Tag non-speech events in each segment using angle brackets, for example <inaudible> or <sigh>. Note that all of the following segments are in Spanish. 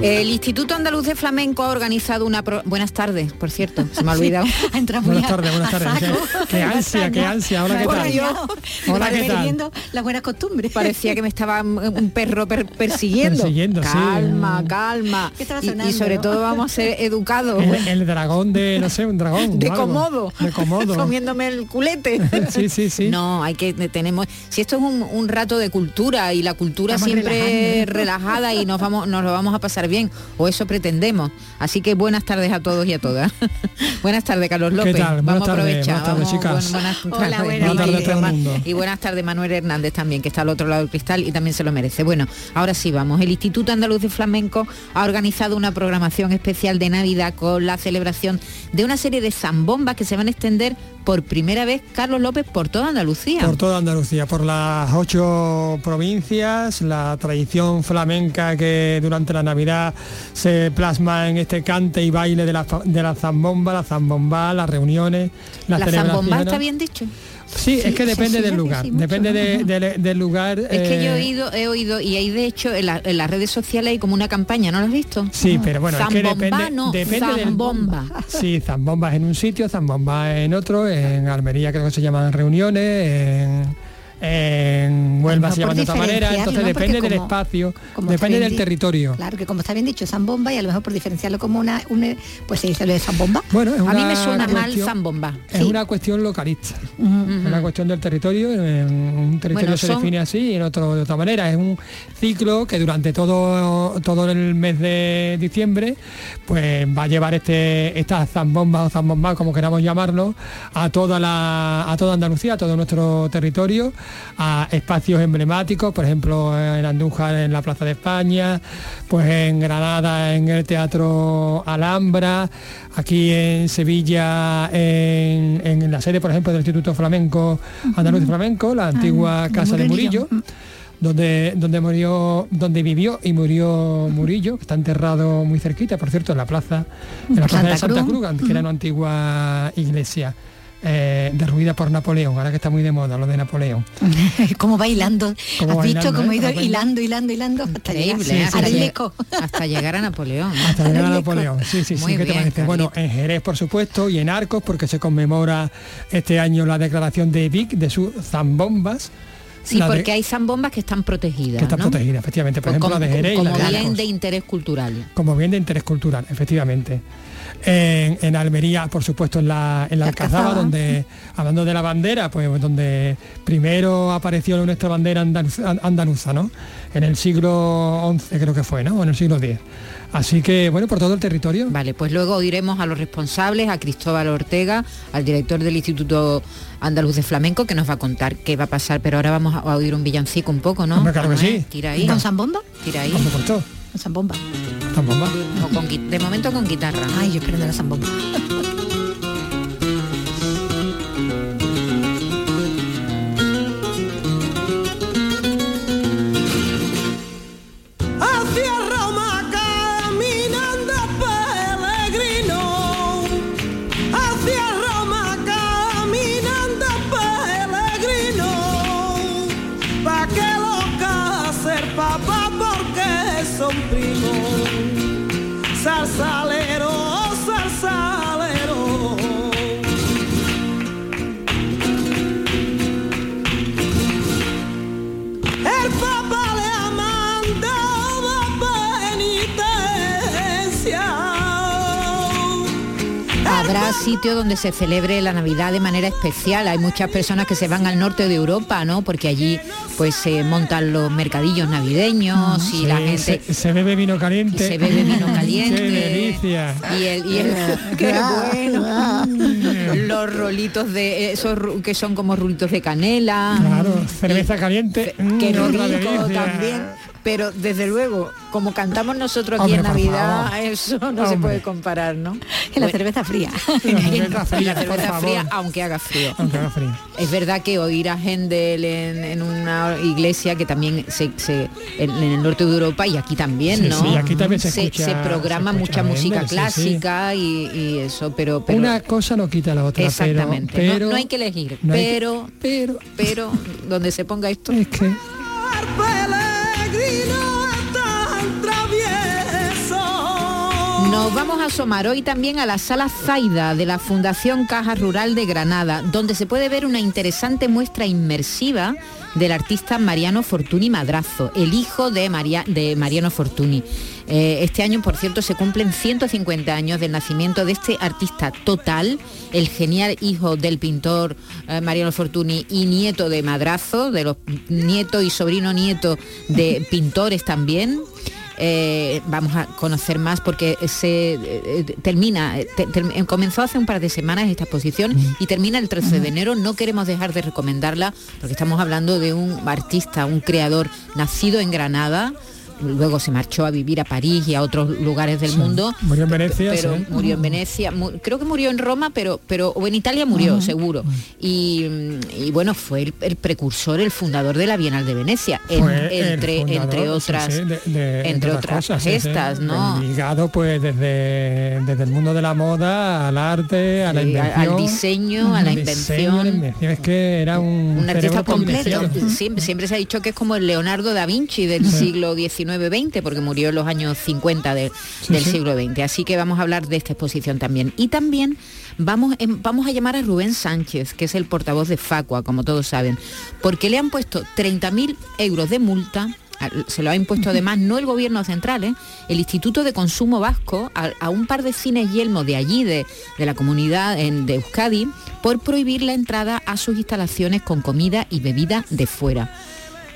El Instituto Andaluz de Flamenco ha organizado una... pro- Buenas tardes, por cierto, se me ha olvidado. <laughs> Buenas tardes, buenas tardes. <laughs> Qué, ansia, qué ansia. Ahora qué tal. yo- Hola, ¿qué tal? Perdiendo las buenas costumbres. Parecía que me estaba un perro per- persiguiendo. Persiguiendo, sí. calma, calma. ¿Qué estaba Y- sobre no? todo vamos a ser <laughs> educados. El, el dragón de, no sé, un dragón. de comodo. De comodo. Comiéndome el culete. Sí, sí, sí. No, hay que tenemos. Si esto es un, un rato de cultura y la cultura Estamos siempre relajando. relajada y nos vamos, nos lo vamos a pasar bien, o eso pretendemos. Así que buenas tardes a todos y a todas. <laughs> buenas tardes, Carlos López. tal? Buenas Vamos a aprovechar. buenas tardes, buenas y buenas tardes Manuel Hernández también, que está al otro lado del cristal y también se lo merece. Bueno, ahora sí vamos. El Instituto Andaluz de Flamenco ha organizado una programación especial de Navidad con la celebración de una serie de zambombas que se van a extender por primera vez, Carlos López, por toda Andalucía. Por toda Andalucía, por las ocho provincias, la tradición flamenca que durante la Navidad se plasma en este cante y baile de la, de la zambomba, la zambomba, las reuniones, las la zambomba está bien dicho. Sí, es que depende sí, del lugar, mucho. depende de- de- del lugar. Es que yo he eh, oído, he oído y hay de hecho en, la- en las redes sociales hay como una campaña, ¿no lo has visto? Sí, pero bueno, es que depende, no, depende del zambomba. Sí, zambombas en un sitio, zambombas en otro, en Almería creo que se llaman reuniones, en, en Huelva se llaman de otra manera, entonces ¿no? depende del espacio, como depende del territorio. Claro, que como está bien dicho, zambomba y a lo mejor por diferenciarlo como una, una pues se dice lo de zambomba. Bueno, es A mí una me suena mal cuestión- zambomba. Es Sí. una cuestión localista, es una cuestión del territorio, en un territorio Bueno, se son- define así y en otro de otra manera. Es un ciclo que durante todo, todo el mes de diciembre pues va a llevar este, estas zambombas o zambombas, como queramos llamarlo, a toda la, a toda Andalucía, a todo nuestro territorio, a espacios emblemáticos, por ejemplo en Andújar en la Plaza de España, pues en Granada en el Teatro Alhambra, aquí en Sevilla en, en la sede, por ejemplo, del Instituto Flamenco Andaluz de Flamenco, la antigua Ah, de Casa de Murillo. Murillo donde, donde murió, donde vivió y murió Murillo, que está enterrado muy cerquita, por cierto, en la plaza, en la plaza de Santa Santa Cruz. Cruz, que era una antigua iglesia. Eh, derruida por Napoleón, ahora que está muy de moda lo de Napoleón. <laughs> como bailando. Como Has bailando, visto cómo ¿eh? he ido Como hilando, hilando, hilando hasta Increíble, llegar ¿eh? Sí, hasta, sí, sí. llegar a Napoleón. Hasta llegar a. Napoleón. Sí, sí, sí. Muy ¿Qué te bien? Bueno, en Jerez, por supuesto, y en Arcos, porque se conmemora este año la declaración de Vic de sus zambombas. Sí, la de- porque hay zambombas que están protegidas. que está ¿no? protegida, efectivamente. Por Pues ejemplo, como, la de Jerez y como la de bien Arcos. de interés cultural. como bien de interés cultural, efectivamente. En, en Almería, por supuesto, en la, en la Alcazaba, donde, hablando de la bandera, pues donde primero apareció nuestra bandera andaluza, andaluza, ¿no? En el siglo XI creo que fue, ¿no? O en el siglo X. Así que, bueno, por todo el territorio. Vale, pues luego oiremos a los responsables, a Cristóbal Ortega, al director del Instituto Andaluz de Flamenco, que nos va a contar qué va a pasar, pero ahora vamos a oír un villancico un poco, ¿no? Hombre, claro que Manuel? sí. Tira ahí, ¿Con zambomba? tira ahí. Por. Con zambomba. Zambomba. Con de momento con guitarra. Ay, yo esperando la zambomba. <laughs> sitios donde se celebre la Navidad de manera especial. Hay muchas personas que se van al norte de Europa, ¿no? Porque allí pues se montan los mercadillos navideños y la gente se, se bebe vino caliente. y se bebe vino <laughs> caliente. Qué delicia. Y el, y el- <laughs> qué bueno. Los rolitos de esos que son como rulitos de canela. Claro, cerveza caliente. mm, que otra rico también. Pero desde luego, como cantamos nosotros aquí Hombre, en Navidad, favor. eso no se Hombre. puede comparar, ¿no? <laughs> Y la cerveza fría. <laughs> La cerveza Y fría, la cerveza fría, aunque haga frío. Aunque haga frío. Es verdad que oír a Händel en, en una iglesia que también se, se- en, en el norte de Europa y aquí también, Sí, ¿no? sí, aquí también se escucha- se programa se mucha música Händel, sí, sí. clásica Y, y eso, pero, pero Una cosa no quita la otra, pero- exactamente. No- pero, no, hay que elegir, no hay que- pero, pero pero donde se ponga esto. es que Nos vamos a asomar hoy también a la sala Zaida de la Fundación Caja Rural de Granada, donde se puede ver una interesante muestra inmersiva del artista Mariano Fortuny Madrazo, el hijo de, Maria- de Mariano Fortuny. Eh, este año, por cierto, se cumplen 150 años del nacimiento de este artista total, el genial hijo del pintor eh, Mariano Fortuny y nieto de Madrazo, de los nieto y sobrino nieto de pintores también. Eh, vamos a conocer más porque se eh, termina, te- term- eh, comenzó hace un par de semanas esta exposición y termina el 13 de enero. No queremos dejar de recomendarla porque estamos hablando de un artista, un creador nacido en Granada. Luego se marchó a vivir a París y a otros lugares del Sí. mundo. Murió en Venecia, Pero sí. murió en Venecia, mu- creo que murió en Roma, pero, pero o en Italia murió, seguro. Y, y bueno, fue el, el precursor, el fundador de la Bienal de Venecia, en- entre, fundador, entre otras, sí, de- de- entre de otras cosas, gestas, ¿no? Ligado pues desde, desde el mundo de la moda al arte, a la invención. al diseño, a la diseño, invención. Es que era un, un artista completo. Siempre, siempre se ha dicho que es como el Leonardo da Vinci del siglo XIX-XX, porque murió en los años 50 de- Sí, del sí. siglo XX. Así que vamos a hablar de esta exposición también. Y también vamos, vamos a llamar a Rubén Sánchez, que es el portavoz de Facua, como todos saben, porque le han puesto 30.000 euros de multa. Se lo ha impuesto además no el gobierno central, ¿eh? el Instituto de Consumo Vasco, a, a un par de cines yelmo de allí, de, de la comunidad en- de Euskadi, por prohibir la entrada a sus instalaciones con comida y bebida de fuera.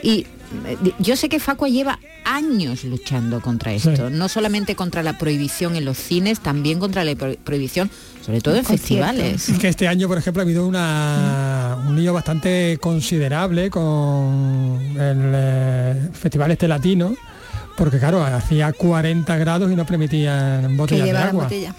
Y eh, yo sé que Facua lleva años luchando contra esto, no solamente contra la prohibición en los cines, también contra la pro- prohibición, sobre todo en festivales. Es que este año, por ejemplo, ha habido una, un lío bastante considerable con el eh, Festival Este Latino, porque claro, hacía 40 grados y no permitían botellas de agua. botella.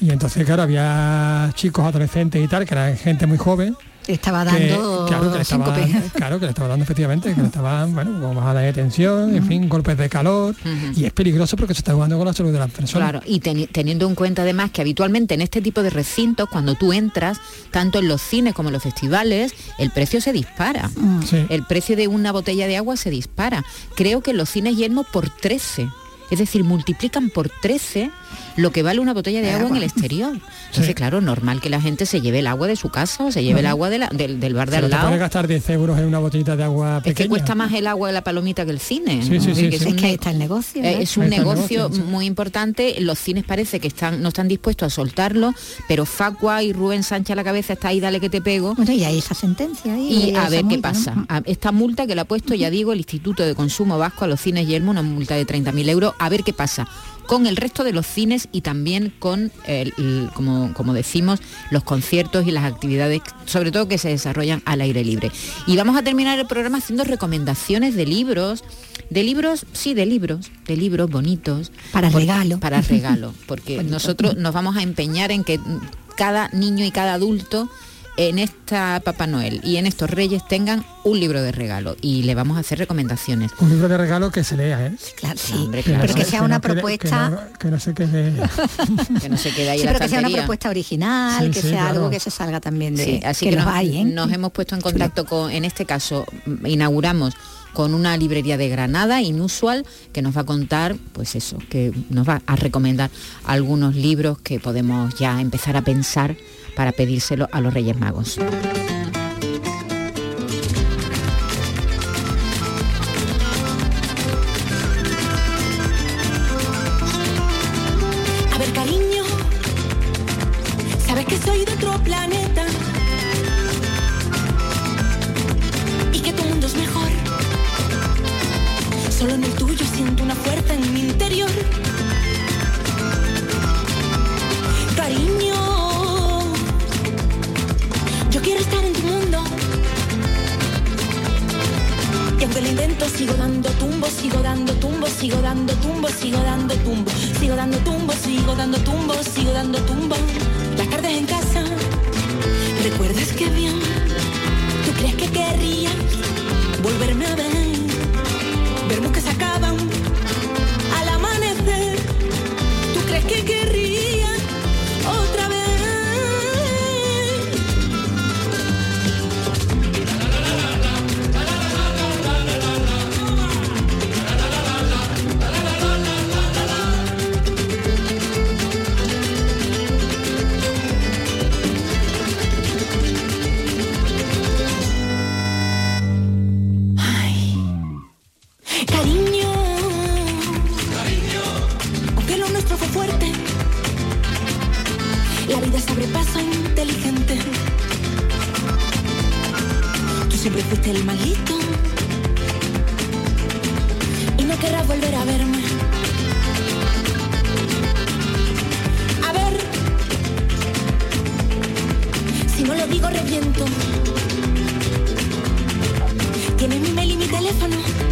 Y entonces, claro, había chicos adolescentes y tal, que eran gente muy joven, Estaba que, dando claro, que le estaba, <laughs> claro, que le estaba dando efectivamente, que le estaban, bueno, con bajadas de tensión, en fin, golpes de calor, y es peligroso porque se está jugando con la salud de las personas. Claro, y teni- teniendo en cuenta además que habitualmente en este tipo de recintos, cuando tú entras, tanto en los cines como en los festivales, el precio se dispara. Sí. El precio de una botella de agua se dispara. Creo que en los cines Yelmo por 13. Es decir, multiplican por 13 lo que vale una botella de agua en el exterior. Entonces, Sí. claro, normal que la gente se lleve el agua de su casa o se lleve el agua de la- del, del bar de Pero al lado. gastar 10 euros en una botellita de agua Es pequeña. que cuesta más el agua de la palomita que el cine. Sí, ¿no? sí, Es es Es un que ahí está el negocio. eh, ¿eh? es un negocio muy importante. Los cines parece que están, no están dispuestos a soltarlo, pero Facua y Rubén Sánchez a la cabeza está ahí, dale que te pego. Bueno, y hay esa sentencia ahí. Y a esa ver qué pasa. A- Esta multa que le ha puesto, ya digo, el Instituto de Consumo Vasco a los cines Yelmo, una multa de 30.000 euros, a ver qué pasa con el resto de los cines y también con, el- el- como, como decimos, los conciertos y las actividades, sobre todo que se desarrollan al aire libre. Y vamos a terminar el programa haciendo recomendaciones de libros, de libros, sí, de libros, de libros bonitos. Para regalo. Para regalo, <laughs> porque nosotros nos vamos a empeñar en que cada niño y cada adulto en esta Papá Noel y en estos Reyes tengan un libro de regalo y le vamos a hacer recomendaciones. Un libro de regalo que se lea, ¿eh? Claro, sí. Hombre, Pero claro. que sea una propuesta... Que no, se quede... <laughs> Que no se quede ahí Sí, en la pero que sea una propuesta original, Sí, que sí, sea claro. algo que se salga también de... Sí, así que, que, nos, hay, ¿eh? nos hemos puesto en contacto con, en este caso, mm, inauguramos con una librería de Granada, Inusual, que nos va a contar, pues eso, que nos va a recomendar algunos libros que podemos ya empezar a pensar para pedírselo a los Reyes Magos. Siempre fuiste el malito y no querrás volver a verme. A ver, si no lo digo reviento. Tienes mi mail y mi teléfono.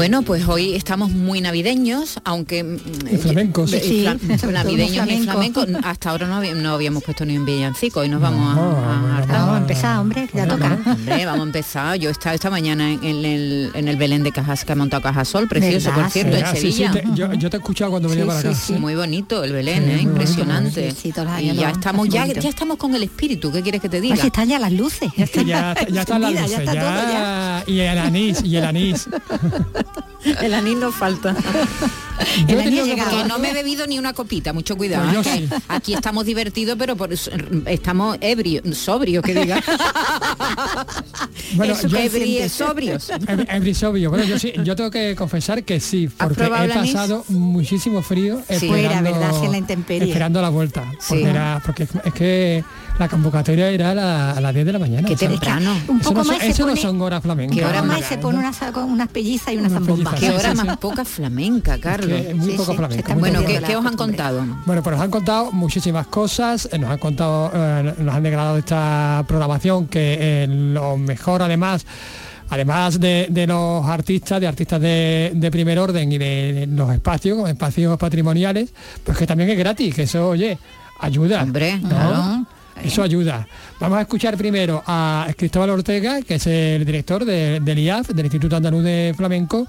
Bueno, pues hoy estamos muy navideños, aunque... mm, Y flamencos. eh, Sí, fla- <laughs> navideños y flamenco. flamencos. Hasta ahora no, habí- no habíamos puesto ni un villancico, hoy nos vamos No, a. Vamos a empezar, hombre, que ya toca. Hombre, vamos a empezar. Yo he estado esta mañana en, en el, en el Belén de Cajas que ha montado Cajasol, precioso, por cierto, en Ah, sí, sí, Sevilla. te- yo, yo te he escuchado cuando venía Sí, para acá. sí, sí. Muy bonito el Belén, Sí, ¿eh? impresionante. sí, sí, todos los y ya estamos, ya, estamos con el espíritu. ¿Qué quieres que te diga? Así están ya las luces. Ya ya, ya <laughs> están las luces, ya está todo ya, y el anís, y el anís. <laughs> <laughs> El anís nos falta. Yo he anís que llegado. Que probar- no me he bebido ni una copita, mucho cuidado. Pues yo ¿eh? sí. Aquí estamos divertidos, pero por eso- estamos ebrios, sobrios, que diga. <laughs> Bueno, Eso, yo- ebries, sobrios. Every sobrio. Bueno, yo sí, yo tengo que confesar que sí, porque he el pasado muchísimo frío Sí. Fuera, ¿verdad? Sí, en la intemperie. esperando la vuelta. Porque, era, porque es que la convocatoria era a, la- a las 10 de la mañana. Qué ¿sabes? temprano. Un Eso, poco no, son- más eso no son horas flamencas. ¿Qué hora Ahora más se pone unas, unas pellizas y unas pellizas, Qué Sí, hora sí, más sí. poca flamenca, Carlos. Es muy poco muy Bueno, ¿qué, os han contado? Bueno, pues nos han contado muchísimas cosas, eh, nos han contado, eh, nos han degradado esta programación que eh, lo mejor además, además de, de los artistas, de artistas de, de primer orden y de los espacios, como espacios patrimoniales, pues que también es gratis, que eso, oye, ayuda. Hombre, ¿no? claro. Eso ayuda. Vamos a escuchar primero a Cristóbal Ortega, que es el director de- del IAF, del Instituto Andaluz de Flamenco,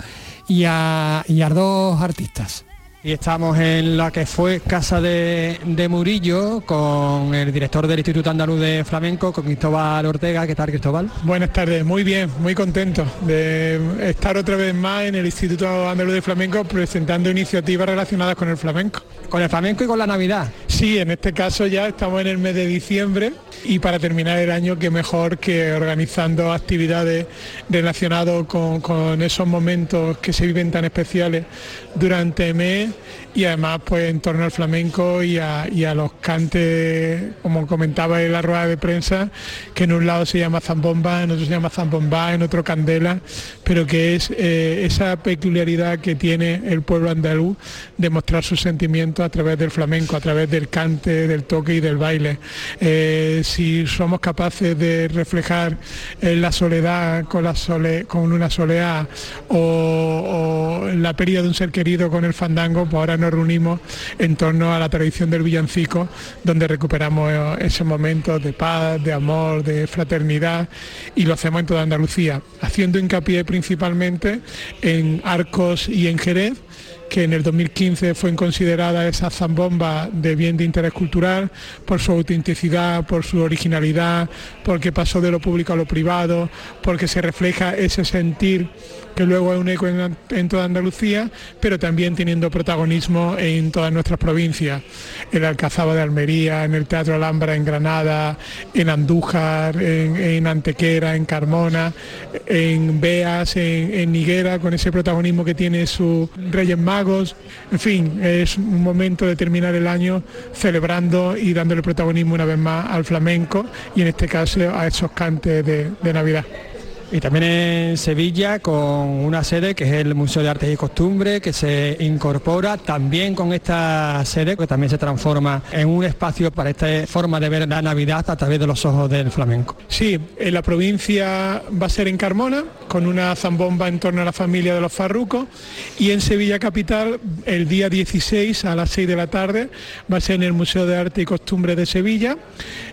y a, y a dos artistas. Y estamos en la que fue Casa de, de Murillo con el director del Instituto Andaluz de Flamenco, con Cristóbal Ortega. ¿Qué tal, Cristóbal? Buenas tardes, muy bien, muy contento de estar otra vez más en el Instituto Andaluz de Flamenco presentando iniciativas relacionadas con el flamenco. Con el flamenco y con la Navidad. Sí, en este caso ya estamos en el mes de diciembre y para terminar el año qué mejor que organizando actividades relacionadas con, esos momentos que se viven tan especiales durante el mes y además pues en torno al flamenco y a, y a los cantes, como comentaba en la rueda de prensa, que en un lado se llama zambomba, en otro se llama zambomba, en otro candela, pero que es eh, esa peculiaridad que tiene el pueblo andaluz de mostrar sus sentimientos a través del flamenco, a través del cante, del toque y del baile. Eh, si somos capaces de reflejar eh, la soledad con, una soleá o, la pérdida de un ser querido con el fandango, pues ahora nos reunimos en torno a la tradición del villancico, donde recuperamos eh, ese momento de paz, de amor, de fraternidad y lo hacemos en toda Andalucía, haciendo hincapié principalmente en Arcos y en Jerez que en el 2015 fue considerada esa zambomba de bien de interés cultural por su autenticidad, por su originalidad, porque pasó de lo público a lo privado, porque se refleja ese sentir que luego es un eco en, en toda Andalucía, pero también teniendo protagonismo en todas nuestras provincias, en Alcazaba de Almería, en el Teatro Alhambra en Granada, en Andújar, en, Antequera, en Carmona, en Beas, en, en Niguera, con ese protagonismo que tiene sus Reyes Magos. En fin, es un momento de terminar el año celebrando y dándole protagonismo una vez más al flamenco y en este caso a esos cantes de, de Navidad. Y también en Sevilla con una sede que es el Museo de Artes y Costumbres, que se incorpora también con esta sede, que también se transforma en un espacio para esta forma de ver la Navidad a través de los ojos del flamenco. Sí, en la provincia va a ser en Carmona, con una zambomba en torno a la familia de los farrucos, y en Sevilla Capital, el día 16 a las 6 de la tarde, va a ser en el Museo de Arte y Costumbres de Sevilla,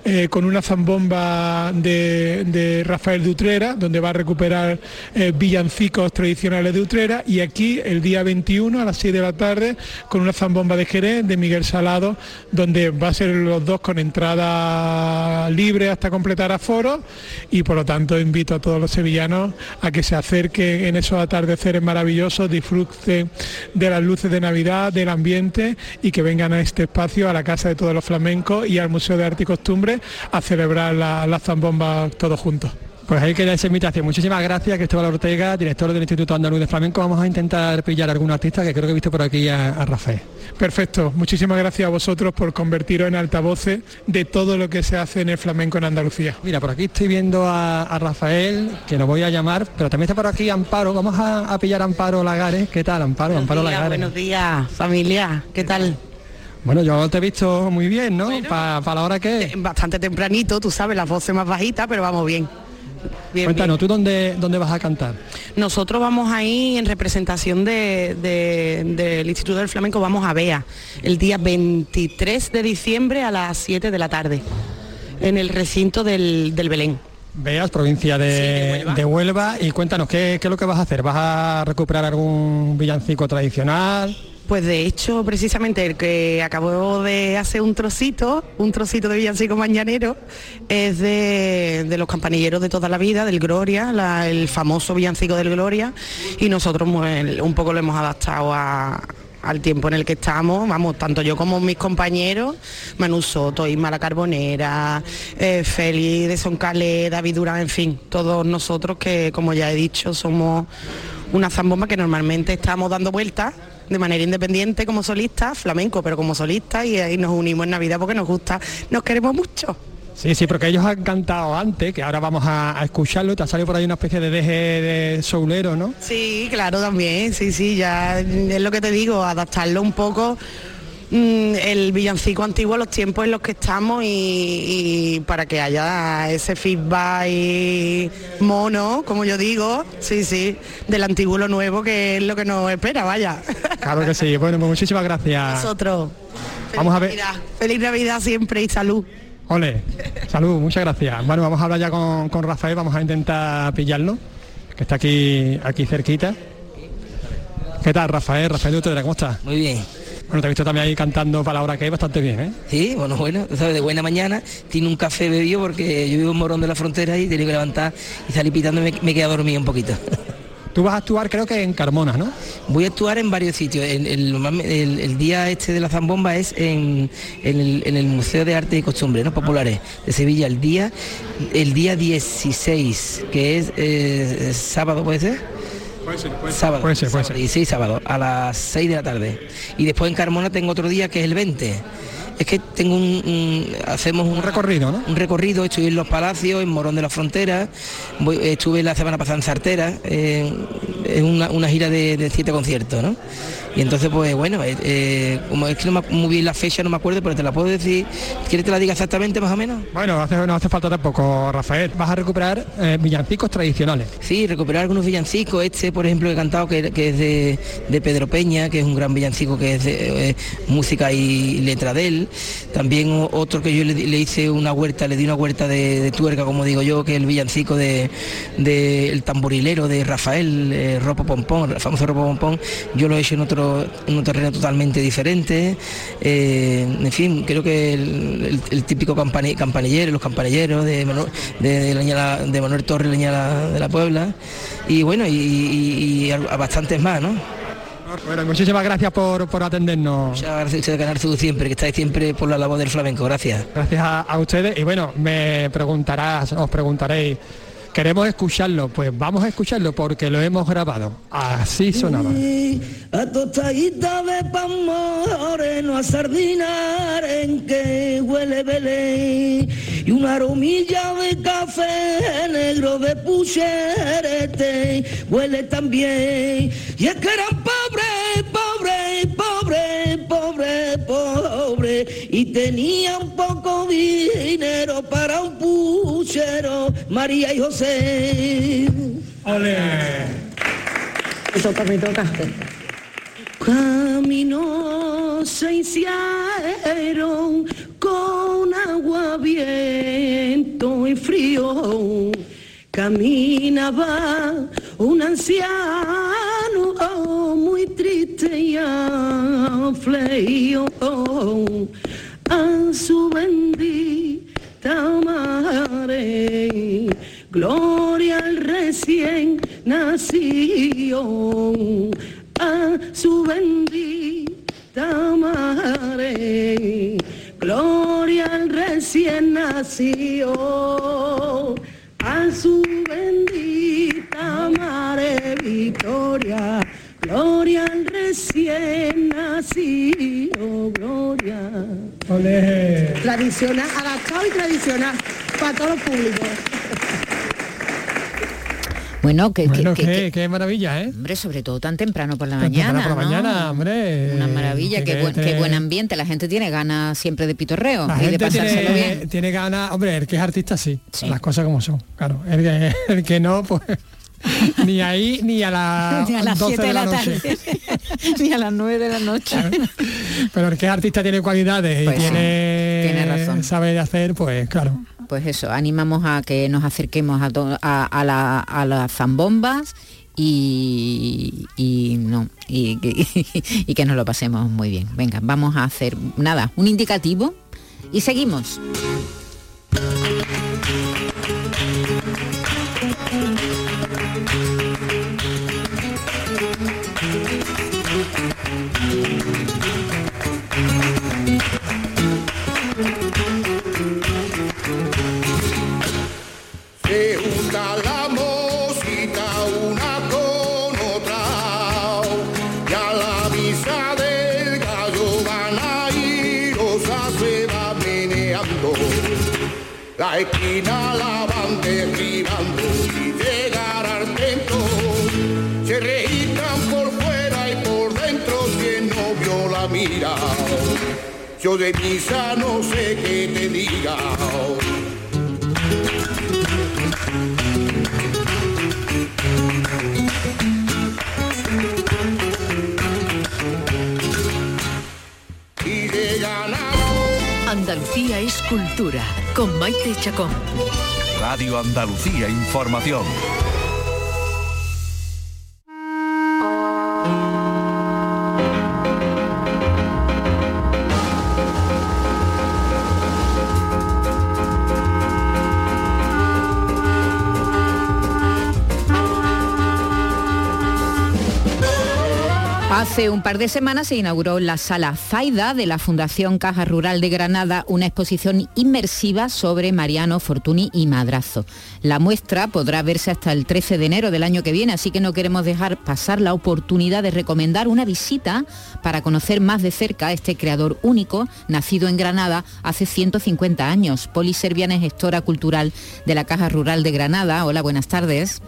eh, con una zambomba de, de Rafael de Utrera, donde va a recuperar eh, villancicos tradicionales de Utrera, y aquí el día 21 a las 6 de la tarde, con una zambomba de Jerez de Miguel Salado, donde va a ser los dos con entrada libre hasta completar aforo y por lo tanto invito a todos los sevillanos a que se acerquen en esos atardeceres maravillosos, disfruten de las luces de Navidad, del ambiente y que vengan a este espacio, a la Casa de Todos los Flamencos y al Museo de Arte y Costumbre a celebrar la, la zambomba todos juntos. Pues ahí queda esa invitación. Muchísimas gracias, Cristóbal Ortega, director del Instituto Andaluz de Flamenco. Vamos a intentar pillar algún artista que creo que he visto por aquí a, a Rafael. Perfecto, muchísimas gracias a vosotros por convertiros en altavoces de todo lo que se hace en el flamenco en Andalucía. Mira, por aquí estoy viendo a, a Rafael, que lo voy a llamar, pero también está por aquí Amparo. Vamos a, a pillar a Amparo Lagares. ¿Qué tal, Amparo? Amparo días, Lagares. buenos días, familia. ¿Qué tal? Bueno, yo te he visto muy bien, ¿no? Para la hora que es. Bastante tempranito, tú sabes, las voces más bajitas, pero vamos bien. Bien, Cuéntanos, ¿tú dónde, dónde vas a cantar? Nosotros vamos ahí en representación de- de- del Instituto del Flamenco, vamos a Bea, el día 23 de diciembre a las 7 de la tarde, en el recinto del, del Belén. Veas, provincia de, de Huelva. Y cuéntanos, ¿qué, ¿qué es lo que vas a hacer? ¿Vas a recuperar algún villancico tradicional? Pues de hecho, precisamente el que acabó de hacer un trocito, un trocito de villancico mañanero, es de, los campanilleros de toda la vida, del Gloria, el famoso villancico del Gloria, y nosotros pues, un poco lo hemos adaptado al tiempo en el que estamos, vamos, tanto yo como mis compañeros, Manu Soto, Isma la Carbonera, eh, Félix de Soncalé, David Durán, en fin, todos nosotros que, como ya he dicho, somos una zambomba que normalmente estamos dando vueltas de manera independiente como solistas, flamenco, pero como solistas y ahí nos unimos en Navidad porque nos gusta, nos queremos mucho. Sí, sí, porque ellos han cantado antes, que ahora vamos a, a escucharlo. Te ha salido por ahí una especie de deje de soulero, ¿no? Sí, claro, también, sí, sí, ya es lo que te digo, adaptarlo un poco mm, el villancico antiguo a los tiempos en los que estamos y, y para que haya ese feedback y mono, como yo digo, sí, sí, del antiguo lo nuevo que es lo que nos espera, vaya. Claro que sí. Bueno, pues muchísimas gracias. Nosotros. Vamos a ver. Navidad, feliz Navidad siempre y salud. Ole, salud, muchas gracias. Bueno, vamos a hablar ya con, con Rafael, vamos a intentar pillarlo, que está aquí, aquí cerquita. ¿Qué tal, Rafael? Rafael de Utrera, ¿cómo estás? Muy bien. Bueno, te he visto también ahí cantando para la hora que hay bastante bien, ¿eh? Sí, bueno, bueno, sabes, de buena mañana, tiene un café bebido porque yo vivo en Morón de la Frontera y tenía que levantar y salir pitando y me, me quedé dormido un poquito. <laughs> Tú vas a actuar creo que en Carmona, ¿no? Voy a actuar en varios sitios. El, el- el- el día este de la zambomba es en, en el, en el Museo de Arte y Costumbres ¿no? Populares de Sevilla. El día, el día 16, que es eh, sábado, ¿puede ser? Sábado. Puede ser, puede sábado, 16 sábado, a las 6 de la tarde. Y después en Carmona tengo otro día que es el 20. Es que tengo un, un- hacemos un, recorrido, ¿no? Un recorrido, estoy en los palacios, en Morón de la Frontera, voy- estuve la semana pasada en Sartera, en, en una, una gira de, de siete conciertos, ¿no? Y entonces, pues bueno, eh, eh, como es que no me, muy bien la fecha, no me acuerdo, pero te la puedo decir. ¿Quieres que te la diga exactamente más o menos? Bueno, hace- no hace falta tampoco, Rafael. Vas a recuperar eh, villancicos tradicionales. Sí, recuperar algunos villancicos. Este, por ejemplo, que he cantado, que, que es de, de Pedro Peña, que es un gran villancico que es de eh, música y letra de él. También otro que yo le, hice una huerta, le di una huerta de, de tuerca, como digo yo, que es el villancico de, de El tamborilero de Rafael, Ropo Pompón, el famoso Ropo Pompón. Yo lo he hecho en otro, en un terreno totalmente diferente. Eh, en fin, creo que el, el- el típico campani- campanillero, los campanilleros de, Manu- de, de Leña- de Manuel Torres, Leña la- de la Puebla. Y bueno, y, y- y a a bastantes más, ¿no? Bueno, muchísimas gracias por, por atendernos. Muchas gracias a ustedes, Canal Sur, siempre, que estáis siempre por la labor del flamenco. Gracias. Gracias a, a ustedes. Y bueno, me preguntarás, os preguntaréis, ¿queremos escucharlo? Pues vamos a escucharlo porque lo hemos grabado. Así sonaba. A tostadita de pan moreno, a sardina en que huele Belén y una aromilla de café negro de pucherete huele también y es que eran pobres, pobres y tenían poco dinero para un puchero, María y José. Eso para me toca. Caminos se hicieron con agua, viento y frío. Caminaba un anciano muy triste a su bendita madre. Gloria al recién nacido a su bendita madre. Gloria al recién nacido, a su bendita madre Victoria. Gloria al recién Tradicional, adaptado y tradicional para todos los públicos. Bueno, que, Bueno, que- qué, que- qué maravilla, ¿eh? hombre, sobre todo tan temprano por la Tan temprano mañana. por la ¿no? mañana, hombre. Una maravilla, que- qué, buen, qué buen ambiente. La gente tiene ganas siempre de pitorreo La y de pasárselo tiene, bien. tiene ganas, hombre, el que es artista sí, las cosas como son, claro. El que, <laughs> el que no, pues <laughs> ni ahí ni a, la Ni a las 12 7 <laughs> de la, noche. tarde, ni a las 9 de la noche. Pero el que artista tiene cualidades Pues y sí, tiene, razón. sabe hacer, pues claro. Pues eso, animamos a que nos acerquemos a, a, a la- a las zambombas y, y no y, que- <laughs> y que nos lo pasemos muy bien. Venga, vamos a hacer nada, un indicativo y seguimos. Yo de misa no sé qué te diga. Andalucía es cultura con Maite Chacón. Radio Andalucía Información. Hace un par de semanas se inauguró la Sala Zaida de la Fundación Caja Rural de Granada una exposición inmersiva sobre Mariano Fortuny y Madrazo. La muestra podrá verse hasta el 13 de enero del año que viene, así que no queremos dejar pasar la oportunidad de recomendar una visita para conocer más de cerca a este creador único, nacido en Granada hace 150 años. Poli Serbiana es gestora cultural de la Caja Rural de Granada. Hola, buenas tardes.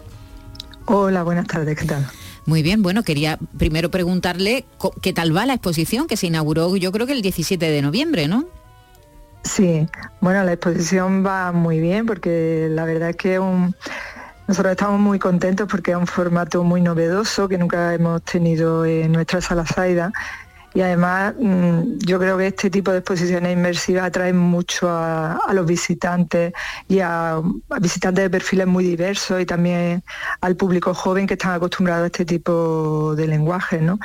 Hola, buenas tardes, ¿qué tal? Muy bien, bueno, quería primero preguntarle qué tal va la exposición que se inauguró yo creo que el 17 de noviembre, ¿no? Sí, bueno, la exposición va muy bien porque la verdad es que nosotros estamos muy contentos porque es un formato muy novedoso que nunca hemos tenido en nuestra sala Zaida y además mm, yo creo que este tipo de exposiciones inmersivas atraen mucho a, los visitantes y a, visitantes de perfiles muy diversos y también al público joven que están acostumbrados a este tipo de lenguaje, ¿no?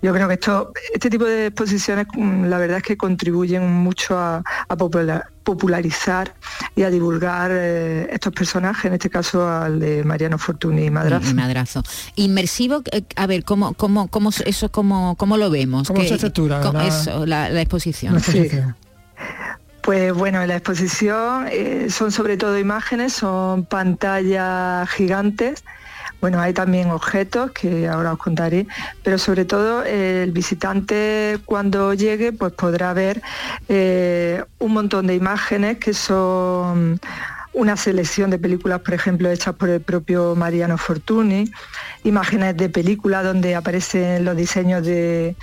Yo creo que esto, este tipo de exposiciones, mm, la verdad es que contribuyen mucho a, a popula- popularizar y a divulgar eh, estos personajes, en este caso al de Mariano Fortuny y Madrazo. Y Madrazo. Inmersivo, eh, a ver, ¿cómo, cómo, cómo eso cómo, cómo lo vemos? ¿Cómo ¿Qué- se estructura co- la- eso, la, la exposición. Sí. Pues bueno, en la exposición eh, son sobre todo imágenes, son pantallas gigantes. Bueno, hay también objetos que ahora os contaré, pero sobre todo eh, el visitante cuando llegue pues podrá ver eh, un montón de imágenes que son una selección de películas, por ejemplo, hechas por el propio Mariano Fortuny, imágenes de películas donde aparecen los diseños de,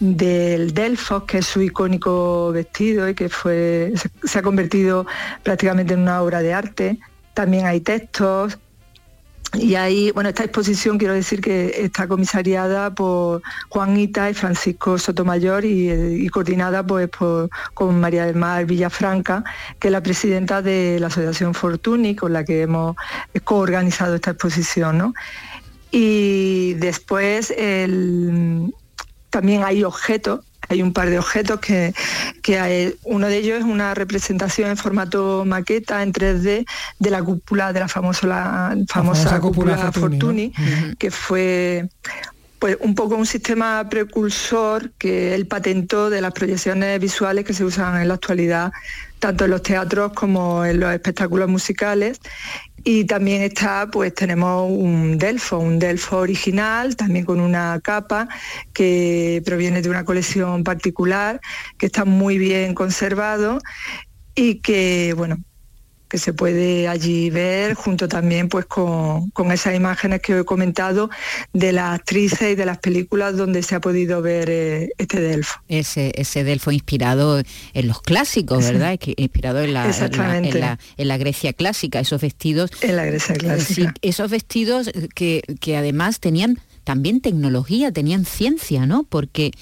del Delfos, que es su icónico vestido y que fue, se ha convertido prácticamente en una obra de arte. También hay textos. Y ahí, bueno, esta exposición quiero decir que está comisariada por Juanita y Francisco Sotomayor y, eh, y coordinada pues por, con María del Mar Villafranca, que es la presidenta de la Asociación Fortuny, con la que hemos coorganizado esta exposición. ¿no? Y después también hay objetos, hay un par de objetos que, que hay- uno de ellos es una representación en formato maqueta en 3D de la cúpula de la famosa, la famosa, famosa cúpula cúpula, Fortuny, ¿no? Fortuny, que fue pues un poco un sistema precursor que él patentó de las proyecciones visuales que se usan en la actualidad tanto en los teatros como en los espectáculos musicales y también está, pues tenemos un Delfo, un Delfo original, también con una capa que proviene de una colección particular, que está muy bien conservado y que, bueno, que se puede allí ver junto también pues con, con esas imágenes que he comentado de las actrices y de las películas donde se ha podido ver eh, este Delfo. Ese, ese Delfo inspirado en los clásicos. ¿verdad? Inspirado en la, en la- en la- en la Grecia clásica, esos vestidos. En la Grecia eh, clásica. sí, esos vestidos que, que además tenían también tecnología, tenían ciencia, ¿no? Porque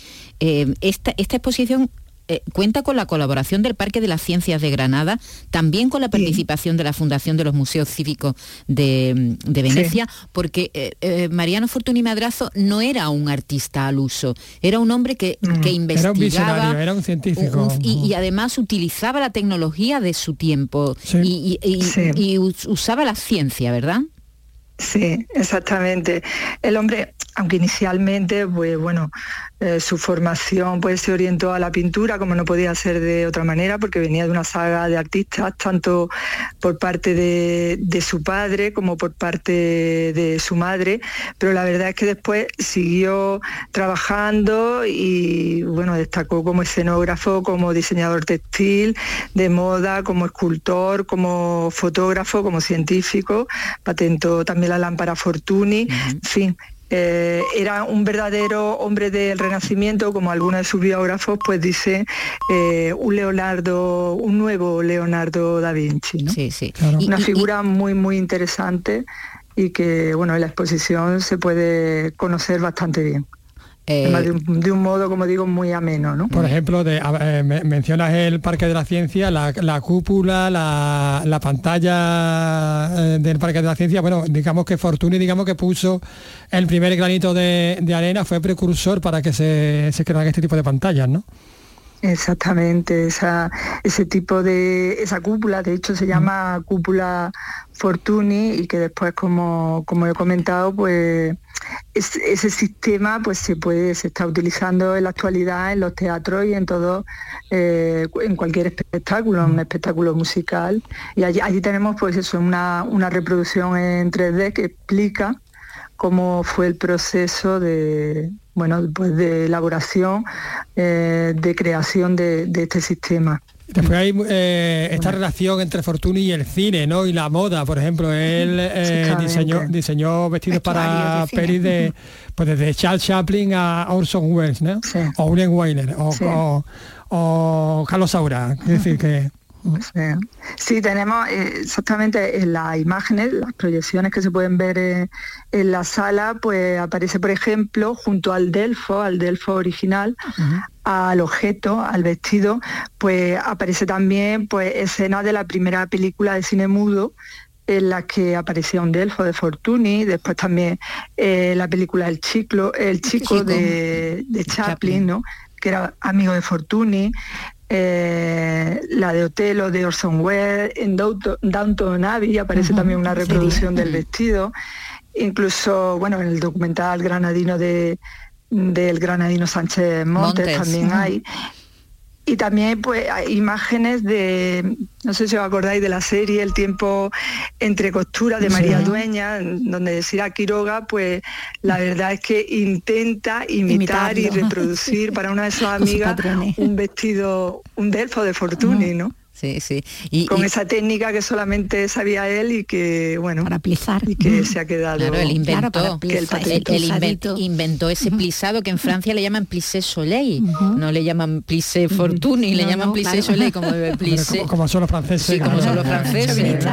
eh, esta, esta exposición eh, cuenta con la colaboración del Parque de las Ciencias de Granada, también con la participación de la Fundación de los Museos Cívicos de, de Venecia, porque eh, eh, Mariano Fortuny Madrazo no era un artista al uso, era un hombre que, que Mm. Era investigaba. un visionario, era un científico. un- y, y además utilizaba la tecnología de su tiempo y, y- y- y us- usaba la ciencia, ¿verdad? Sí, exactamente. El hombre, aunque inicialmente, pues bueno, eh, su formación pues se orientó a la pintura, como no podía ser de otra manera, porque venía de una saga de artistas, tanto por parte de, de su padre como por parte de su madre, pero la verdad es que después siguió trabajando y bueno, destacó como escenógrafo, como diseñador textil, de moda, como escultor, como fotógrafo, como científico, patentó también la lámpara Fortuny, en fin. Eh, era un verdadero hombre del Renacimiento, como algunos de sus biógrafos, pues dice eh, un Leonardo, un nuevo Leonardo da Vinci. ¿no? Sí, sí. Una figura muy, muy interesante y que, bueno, en la exposición se puede conocer bastante bien. Además de, un, de un modo, como digo, muy ameno, ¿no? Por ejemplo, de, eh, me- mencionas el Parque de la Ciencia, la, la cúpula, la, la pantalla eh, del Parque de la Ciencia. Bueno, digamos que Fortuny, digamos que puso el primer granito de, de arena, fue precursor para que se, se crearan este tipo de pantallas, ¿no? Exactamente, esa, ese tipo de, esa cúpula, de hecho se llama cúpula Fortuny y que después, como, como he comentado, pues es- ese sistema pues se puede, se está utilizando en la actualidad en los teatros y en todo, eh, en cualquier espectáculo, un espectáculo musical. Y allí, allí tenemos pues eso, una, una reproducción en 3D que explica cómo fue el proceso de bueno pues de elaboración eh, de creación de, de este sistema Después hay eh, esta relación entre Fortuny y el cine, ¿no? Y la moda, por ejemplo, él eh, diseñó, diseñó vestidos para pelis de, pues desde Charles Chaplin a Orson Welles, ¿no? O William Wyler, o, Sí. o- o Carlos Saura. Es decir, que Sí, tenemos eh, exactamente en las imágenes, las proyecciones que se pueden ver eh, en la sala, pues aparece, por ejemplo, junto al Delfo, al Delfo original, al objeto, al vestido, pues aparece también pues escenas de la primera película de cine mudo en la que aparecía un Delfo de Fortuny, después también eh, la película El Chico, el chico, Chico. de, de Chaplin, ¿no? que era amigo de Fortuny, eh, la de Otelo de Orson Welles, en Downton, Abbey aparece también una reproducción del vestido, incluso bueno en el documental granadino de del granadino Sánchez Montes, Montes. también hay. Y también pues hay imágenes de, no sé si os acordáis de la serie El tiempo entre costuras de María. Dueña, donde Sira Quiroga, pues la verdad es que intenta imitar y <laughs> reproducir para una de sus amigas un vestido, un delfo de Fortuny, ¿no? Sí, sí. Y, Con y- esa técnica que solamente sabía él y que, bueno, para plisar. y que se ha quedado... Claro, él inventó, que el plisar, él- patentó. él inven- plisadito. inventó ese plisado que en Francia le llaman plissé soleil, no le llaman plissé fortuny, le No, llaman no, plissé claro. soleil como <laughs> el hombre, plissé. como, como son los franceses. Sí, como son los franceses,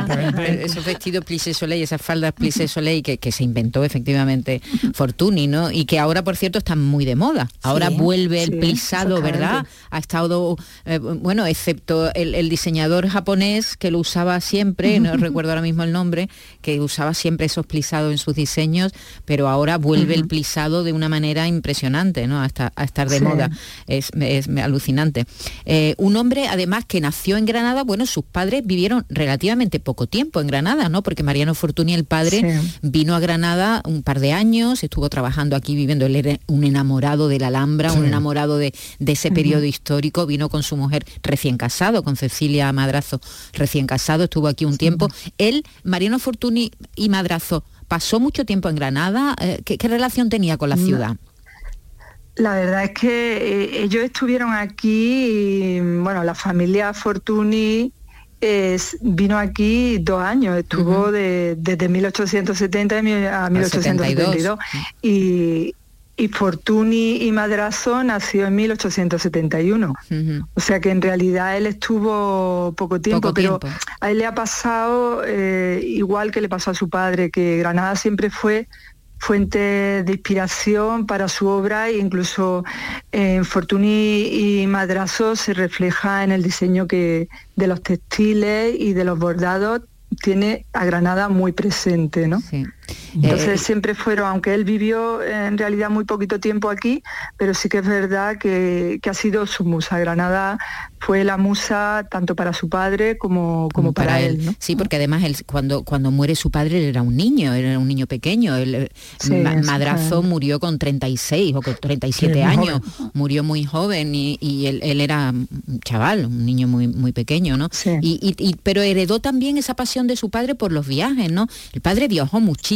esos vestidos plissé soleil, esas faldas plissé soleil que, que se inventó efectivamente Fortuny, ¿no? Y que ahora, por cierto, están muy de moda. Ahora Sí, vuelve el sí, plisado, ¿verdad? Ha estado, eh, bueno, excepto el, el diseñador japonés que lo usaba siempre, no <laughs> recuerdo ahora mismo el nombre, que usaba siempre esos plisados en sus diseños, pero ahora vuelve el plisado de una manera impresionante, ¿no? A, esta- a estar de Sí. moda. Es, es alucinante. Eh, un hombre, además, que nació en Granada, bueno, sus padres vivieron relativamente poco tiempo en Granada, ¿no? Porque Mariano Fortuny, el padre, Sí. vino a Granada un par de años, estuvo trabajando aquí viviendo, él era un enamorado de la Alhambra, un enamorado de, de ese periodo histórico, vino con su mujer recién casado, con Cecilia Madrazo recién casado, estuvo aquí un tiempo. Él, Mariano Fortuny y Madrazo, pasó mucho tiempo en Granada, eh, ¿qué, qué relación tenía con la ciudad? La verdad es que eh, ellos estuvieron aquí, y, bueno, la familia Fortuny es- vino aquí dos años, estuvo de- desde 1870 a mi- a 1872 y, y Fortuny y Madrazo nació en 1871. Ujú. O sea que en realidad él estuvo poco tiempo, Poco pero tiempo. a él le ha pasado eh, igual que le pasó a su padre, que Granada siempre fue fuente de inspiración para su obra e incluso en Fortuny y Madrazo se refleja en el diseño que de los textiles y de los bordados tiene a Granada muy presente, ¿no? Sí. Entonces Eh, siempre fueron, aunque él vivió en realidad muy poquito tiempo aquí, pero sí que es verdad que, que ha sido su musa. Granada fue la musa tanto para su padre como, como para, él. ¿no? Sí, porque además él, cuando, cuando muere su padre él era un niño, él era un niño pequeño. Él, eh, Sí, Ma- sí, Madrazo sí. murió con 36 o con 37 Sí, muy años, murió muy joven y, y él, él era un chaval, un niño muy, muy pequeño, ¿no? Sí. Y, y- y- pero heredó también esa pasión de su padre por los viajes, ¿no? El padre viajó muchísimo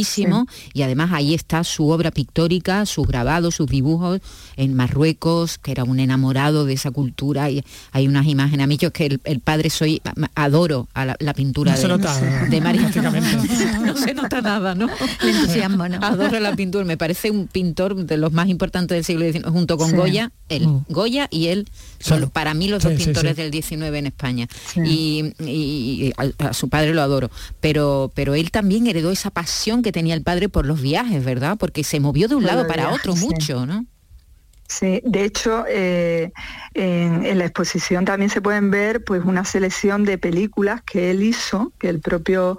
y además ahí está su obra pictórica, sus grabados, sus dibujos en Marruecos, que era un enamorado de esa cultura y hay unas imágenes. A mí yo es que el, el padre soy, adoro a la, la pintura No de, de María. <laughs> No se nota nada, ¿no? El entusiasmo, ¿no? Adoro la pintura, me parece un pintor de los más importantes del siglo XIX, junto con Sí. Goya, él, Mm. Goya y él, son para mí los Sí, dos sí, pintores sí. del XIX en España. Sí. Y, y- y a, a su padre lo adoro, pero, pero él también heredó esa pasión que tenía el padre por los viajes, ¿verdad? Porque se movió de un Por lado para viajes, otro sí. mucho, ¿no? Sí, de hecho, eh, en, la exposición también se pueden ver pues una selección de películas que él hizo, que el propio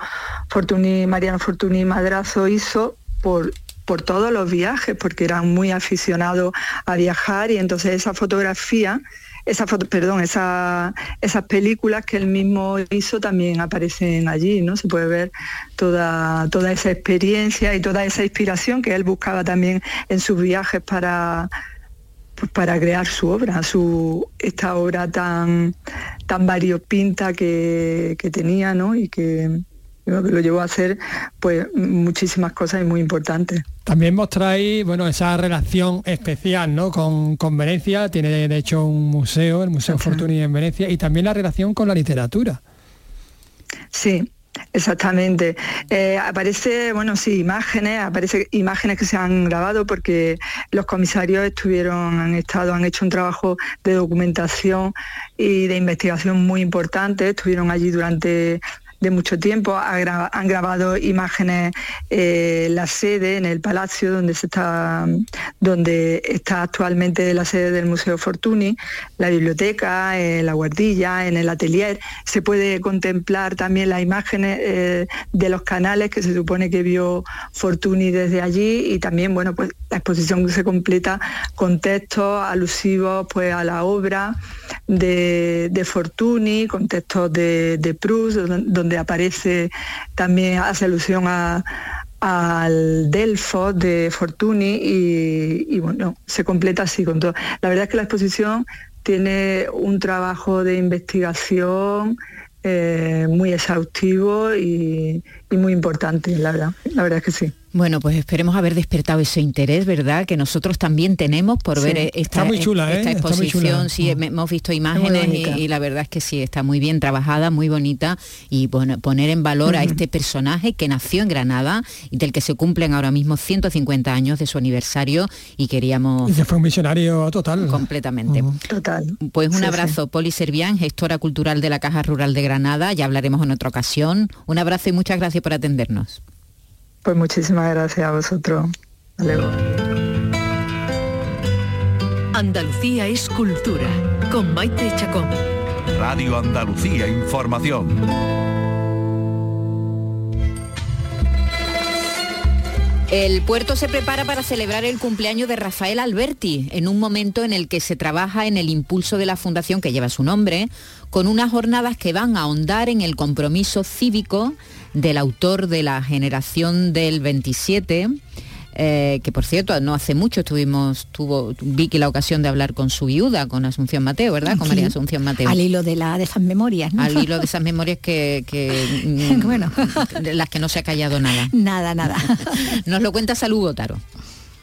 Mariano Fortuny Madrazo hizo por por todos los viajes, porque era muy aficionado a viajar y entonces esa fotografía esa foto, perdón, esa- esas películas que él mismo hizo también aparecen allí, ¿no? Se puede ver toda, toda esa experiencia y toda esa inspiración que él buscaba también en sus viajes para, pues, para crear su obra, su, esta obra tan, tan variopinta que, que tenía, ¿no? Y que lo llevó a hacer pues muchísimas cosas y muy importantes. También mostráis, bueno, esa relación especial, ¿no? Con, con Venecia, tiene de hecho un museo, el Museo Fortuny en Venecia, y también la relación con la literatura. Sí, exactamente. Eh, aparece, bueno, sí, imágenes, aparece imágenes que se han grabado porque los comisarios estuvieron, han estado, han hecho un trabajo de documentación y de investigación muy importante, estuvieron allí durante de mucho tiempo, han grabado imágenes eh, la sede, en el palacio donde se está, donde está actualmente la sede del Museo Fortuny, la biblioteca, en la guardilla, en el atelier. Se puede contemplar también las imágenes eh, de los canales que se supone que vio Fortuny desde allí y también, bueno, pues la exposición se completa con textos alusivos pues a la obra de, de Fortuny, con textos de, de Proust, don- aparece también, hace alusión al Delfos de Fortuny y, bueno, se completa así con todo. La verdad es que la exposición tiene un trabajo de investigación eh, muy exhaustivo y muy importante, la verdad. La verdad es que sí. Bueno, pues esperemos haber despertado ese interés, ¿verdad? Que nosotros también tenemos por Sí. ver esta, Está muy chula, ¿eh? esta Está muy exposición. chula. Sí, Mm. hemos visto imágenes y, la verdad es que sí, está muy bien trabajada, muy bonita y bueno, poner en valor a este personaje que nació en Granada y del que se cumplen ahora mismo 150 años de su aniversario y queríamos Y fue un misionario total. completamente. Total. Pues un Sí, sí. abrazo, Poli Servián, gestora cultural de la Caja Rural de Granada. Ya hablaremos en otra ocasión. Un abrazo y muchas gracias por atendernos. Pues muchísimas gracias a vosotros. Hasta luego. Andalucía es cultura. Con Maite Chacón. Radio Andalucía Información. El puerto se prepara para celebrar el cumpleaños de Rafael Alberti, en un momento en el que se trabaja en el impulso de la fundación que lleva su nombre, con unas jornadas que van a ahondar en el compromiso cívico del autor de la generación del 27. Eh, que por cierto, no hace mucho tuvimos, tuvo Vicky la ocasión de hablar con su viuda, con Asunción Mateo, ¿verdad? Con Sí. María Asunción Mateo. Al hilo de, la, de esas memorias, ¿no? Al hilo de esas memorias que, que, <laughs> Bueno. de las que no se ha callado nada. Nada, nada. Nos lo cuenta Salud Bótaro.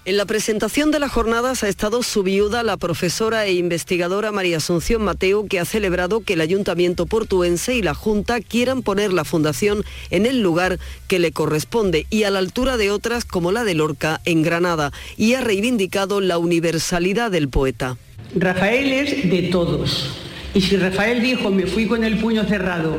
En la presentación de las jornadas ha estado su viuda, la profesora e investigadora María Asunción Mateo, que ha celebrado que el Ayuntamiento portuense y la Junta quieran poner la fundación en el lugar que le corresponde y a la altura de otras como la de Lorca en Granada, y ha reivindicado la universalidad del poeta. Rafael es de todos. Y si Rafael dijo, me fui con el puño cerrado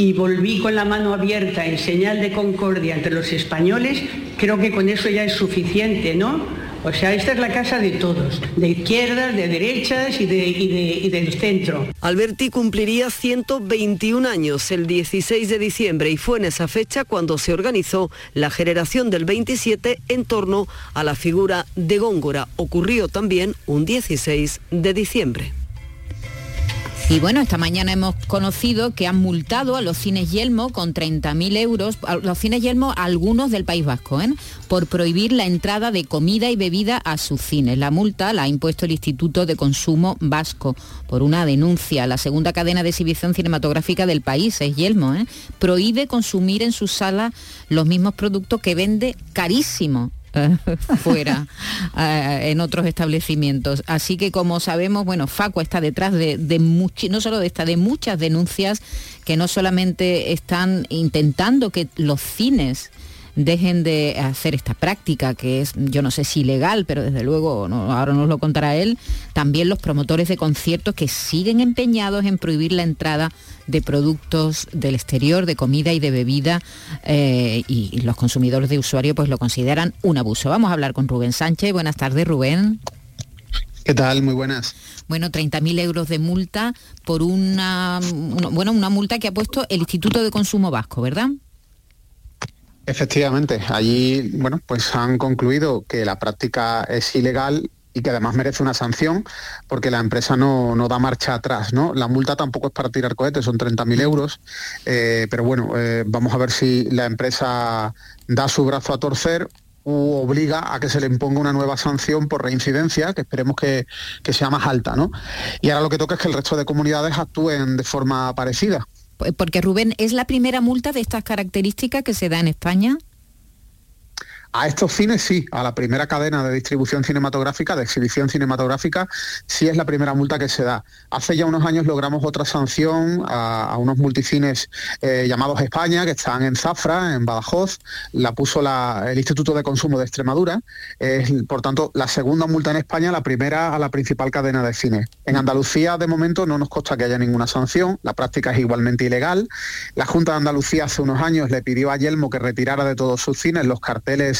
y volví con la mano abierta en señal de concordia entre los españoles, creo que con eso ya es suficiente, ¿no? O sea, esta es la casa de todos, de izquierdas, de derechas y, de, del centro. Alberti cumpliría 121 años el 16 de diciembre y fue en esa fecha cuando se organizó la generación del 27 en torno a la figura de Góngora. Ocurrió también un 16 de diciembre. Y bueno, esta mañana hemos conocido que han multado a los cines Yelmo con 30.000 euros, a los cines Yelmo, algunos del País Vasco, ¿eh? por prohibir la entrada de comida y bebida a sus cines. La multa la ha impuesto el Instituto de Consumo Vasco por una denuncia. La segunda cadena de exhibición cinematográfica del país es Yelmo. ¿eh? Prohíbe consumir en sus salas los mismos productos que vende carísimo <laughs> fuera en otros establecimientos. Así que como sabemos, bueno, Facua está detrás de, de no solo de esta, de muchas denuncias que no solamente están intentando que los cines dejen de hacer esta práctica que es, yo no sé si ilegal, pero desde luego, no, ahora nos lo contará él, también los promotores de conciertos que siguen empeñados en prohibir la entrada de productos del exterior, de comida y de bebida, eh, y, y los consumidores de usuario pues lo consideran un abuso. Vamos a hablar con Rubén Sánchez. Buenas tardes, Rubén. ¿Qué tal? Muy buenas. Bueno, 30.000 euros de multa por una, una- bueno, una multa que ha puesto el Instituto de Consumo Vasco, ¿verdad? Efectivamente, allí, bueno, pues han concluido que la práctica es ilegal y que además merece una sanción porque la empresa no, no da marcha atrás. ¿no? La multa tampoco es para tirar cohetes, son 30.000 euros, eh, pero bueno, eh, vamos a ver si la empresa da su brazo a torcer u obliga a que se le imponga una nueva sanción por reincidencia, que esperemos que, que sea más alta. ¿no? Y ahora lo que toca es que el resto de comunidades actúen de forma parecida. Porque Rubén, ¿es la primera multa de estas características que se da en España? A estos cines sí, a la primera cadena de distribución cinematográfica, de exhibición cinematográfica, sí es la primera multa que se da. Hace ya unos años logramos otra sanción a, unos multicines eh, llamados España, que están en Zafra, en Badajoz, la puso el Instituto de Consumo de Extremadura, es por tanto la segunda multa en España, la primera a la principal cadena de cine. En Andalucía de momento no nos consta que haya ninguna sanción, la práctica es igualmente ilegal. La Junta de Andalucía hace unos años le pidió a Yelmo que retirara de todos sus cines los carteles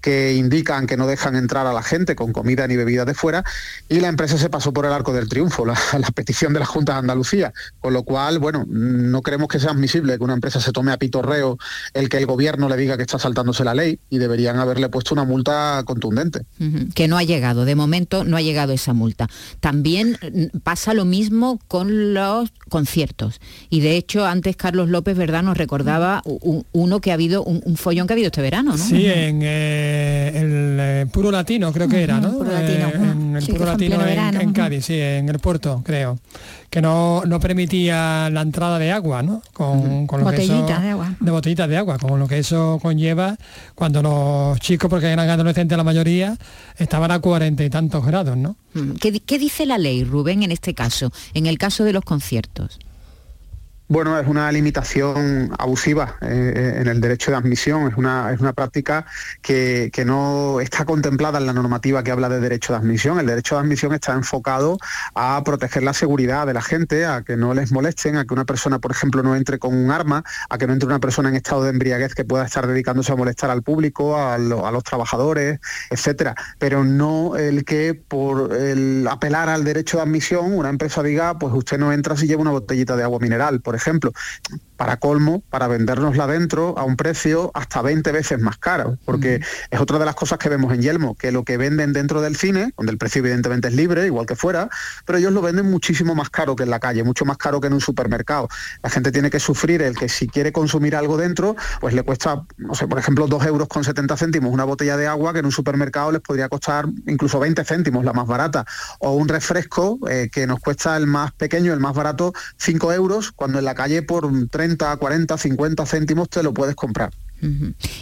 que indican que no dejan entrar a la gente con comida ni bebida de fuera y la empresa se pasó por el arco del triunfo, la, <laughs> la petición de la Junta de Andalucía, con lo cual, bueno, no creemos que sea admisible que una empresa se tome a pitorreo el que el gobierno le diga que está saltándose la ley y deberían haberle puesto una multa contundente. Que no ha llegado, de momento no ha llegado esa multa. También mm, pasa lo mismo con los conciertos. Y de hecho, antes Carlos López, ¿verdad?, nos recordaba uno que ha habido, un, un follón que ha habido este verano, ¿no? Sí, en eh, el eh, Puro Latino creo que era, ¿no? Puro Latino, Eh, en el sí, Puro Latino en, verano, en ujú. Cádiz, sí, en el puerto, creo. Que no, no permitía la entrada de agua, ¿no? Con, con lo que eso- de agua. de botellitas de agua, con lo que eso conlleva cuando los chicos, porque eran adolescentes la mayoría, estaban a cuarenta y tantos grados, ¿no? ¿Qué, qué dice la ley, Rubén, en este caso, en el caso de los conciertos? Bueno, es una limitación abusiva eh, en el derecho de admisión, es una, es una práctica que, que no está contemplada en la normativa que habla de derecho de admisión. El derecho de admisión está enfocado a proteger la seguridad de la gente, a que no les molesten, a que una persona, por ejemplo, no entre con un arma, a que no entre una persona en estado de embriaguez que pueda estar dedicándose a molestar al público, a, lo- a los trabajadores, etcétera. Pero no el que por el apelar al derecho de admisión una empresa diga, pues usted no entra si lleva una botellita de agua mineral, ejemplo. Para colmo, para vendérnosla dentro a un precio hasta 20 veces más caro, porque es otra de las cosas que vemos en Yelmo, que lo que venden dentro del cine, donde el precio evidentemente es libre, igual que fuera, pero ellos lo venden muchísimo más caro que en la calle, mucho más caro que en un supermercado. La gente tiene que sufrir el que si quiere consumir algo dentro, pues le cuesta, no sé, por ejemplo, 2 euros con 70 céntimos una botella de agua que en un supermercado les podría costar incluso 20 céntimos, la más barata, o un refresco eh, que nos cuesta el más pequeño, el más barato, 5 euros, cuando en la calle por 30, 40, 50 céntimos te lo puedes comprar.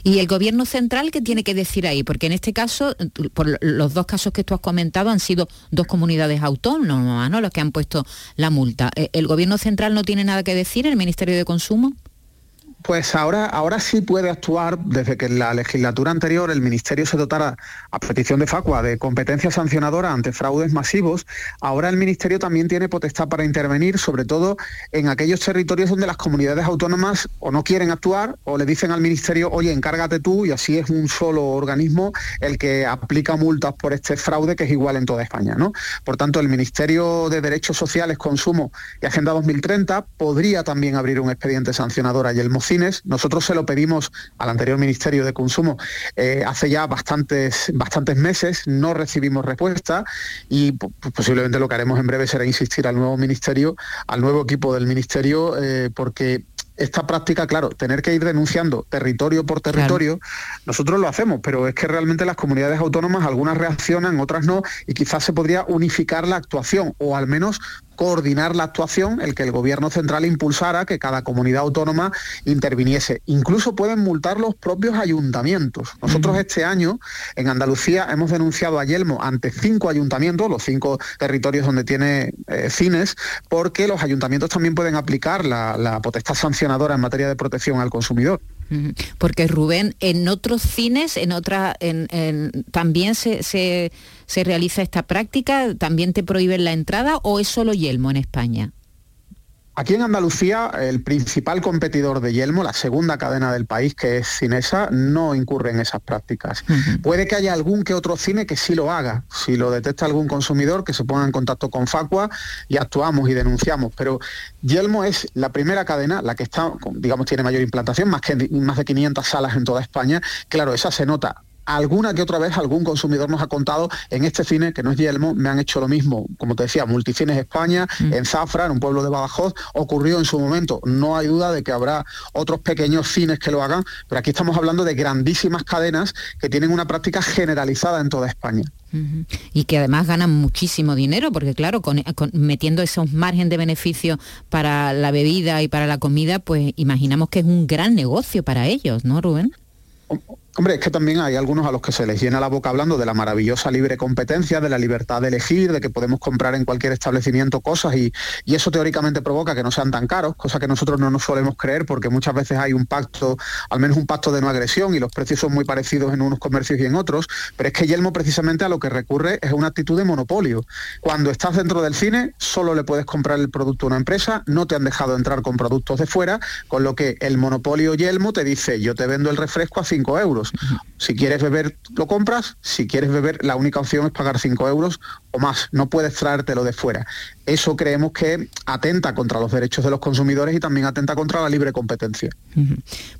¿Y el gobierno central qué tiene que decir ahí? Porque en este caso, por lo- los dos casos que tú has comentado han sido dos comunidades autónomas, ¿no? Los que han puesto la multa. Eh, ¿El gobierno central no tiene nada que decir, el Ministerio de Consumo? Pues ahora, ahora sí puede actuar desde que en la legislatura anterior el Ministerio se dotara, a petición de Facua, de competencia sancionadora ante fraudes masivos. Ahora el Ministerio también tiene potestad para intervenir, sobre todo en aquellos territorios donde las comunidades autónomas o no quieren actuar o le dicen al Ministerio, oye, encárgate tú y así es un solo organismo el que aplica multas por este fraude que es igual en toda España. ¿no? Por tanto, el Ministerio de Derechos Sociales, Consumo y Agenda 2030 podría también abrir un expediente sancionador a Yelmo Cines. Nosotros se lo pedimos al anterior Ministerio de Consumo eh, hace ya bastantes, bastantes meses, no recibimos respuesta y po- posiblemente lo que haremos en breve será insistir al nuevo Ministerio, al nuevo equipo del Ministerio, eh, porque esta práctica, claro, tener que ir denunciando territorio por territorio, nosotros lo hacemos, pero es que realmente las comunidades autónomas, algunas reaccionan, otras no, y quizás se podría unificar la actuación, o al menos coordinar la actuación, el que el gobierno central impulsara que cada comunidad autónoma interviniese. Incluso pueden multar los propios ayuntamientos. Nosotros este año en Andalucía hemos denunciado a Yelmo ante cinco ayuntamientos, los cinco territorios donde tiene eh, cines, porque los ayuntamientos también pueden aplicar la, la potestad sancionadora en materia de protección al consumidor. Porque Rubén, en otros cines, en otra, en- en- también se, se- se realiza esta práctica, también te prohíben la entrada o es solo Yelmo en España. Aquí en Andalucía, el principal competidor de Yelmo, la segunda cadena del país, que es Cinesa, no incurre en esas prácticas. Puede que haya algún que otro cine que sí lo haga, si lo detecta algún consumidor, que se ponga en contacto con Facua y actuamos y denunciamos. Pero Yelmo es la primera cadena, la que está, digamos, tiene mayor implantación, más, que, más de 500 salas en toda España. Claro, esa se nota alguna que otra vez algún consumidor nos ha contado en este cine, que no es Yelmo, me han hecho lo mismo, como te decía, Multicines España, en Zafra, en un pueblo de Badajoz, ocurrió en su momento. No hay duda de que habrá otros pequeños cines que lo hagan, pero aquí estamos hablando de grandísimas cadenas que tienen una práctica generalizada en toda España. Y que además ganan muchísimo dinero, porque claro, con, con- metiendo esos margen de beneficio para la bebida y para la comida, pues imaginamos que es un gran negocio para ellos, ¿no, Rubén? Hombre, es que también hay algunos a los que se les llena la boca hablando de la maravillosa libre competencia, de la libertad de elegir, de que podemos comprar en cualquier establecimiento cosas y, eso teóricamente provoca que no sean tan caros, cosa que nosotros no nos solemos creer porque muchas veces hay un pacto, al menos un pacto de no agresión y los precios son muy parecidos en unos comercios y en otros, pero es que Yelmo precisamente a lo que recurre es una actitud de monopolio. Cuando estás dentro del cine solo le puedes comprar el producto a una empresa, no te han dejado entrar con productos de fuera, con lo que el monopolio Yelmo te dice yo te vendo el refresco a 5 euros. Si quieres beber, lo compras. Si quieres beber, la única opción es pagar 5 euros o más. No puedes traértelo de fuera. Eso creemos que atenta contra los derechos de los consumidores y también atenta contra la libre competencia.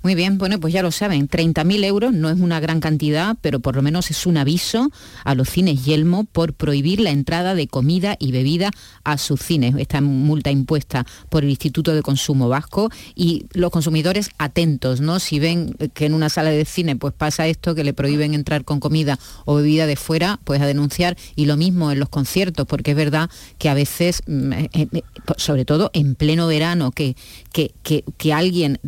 Muy bien, bueno, pues ya lo saben, 30.000 euros no es una gran cantidad, pero por lo menos es un aviso a los cines Yelmo por prohibir la entrada de comida y bebida a sus cines. Esta multa impuesta por el Instituto de Consumo Vasco y los consumidores atentos, ¿no? Si ven que en una sala de cine pues pasa esto, que le prohíben entrar con comida o bebida de fuera, pues a denunciar y lo mismo en los conciertos, porque es verdad que a veces, mm, eh, eh, sobre todo en pleno verano, que, que, que- que alguien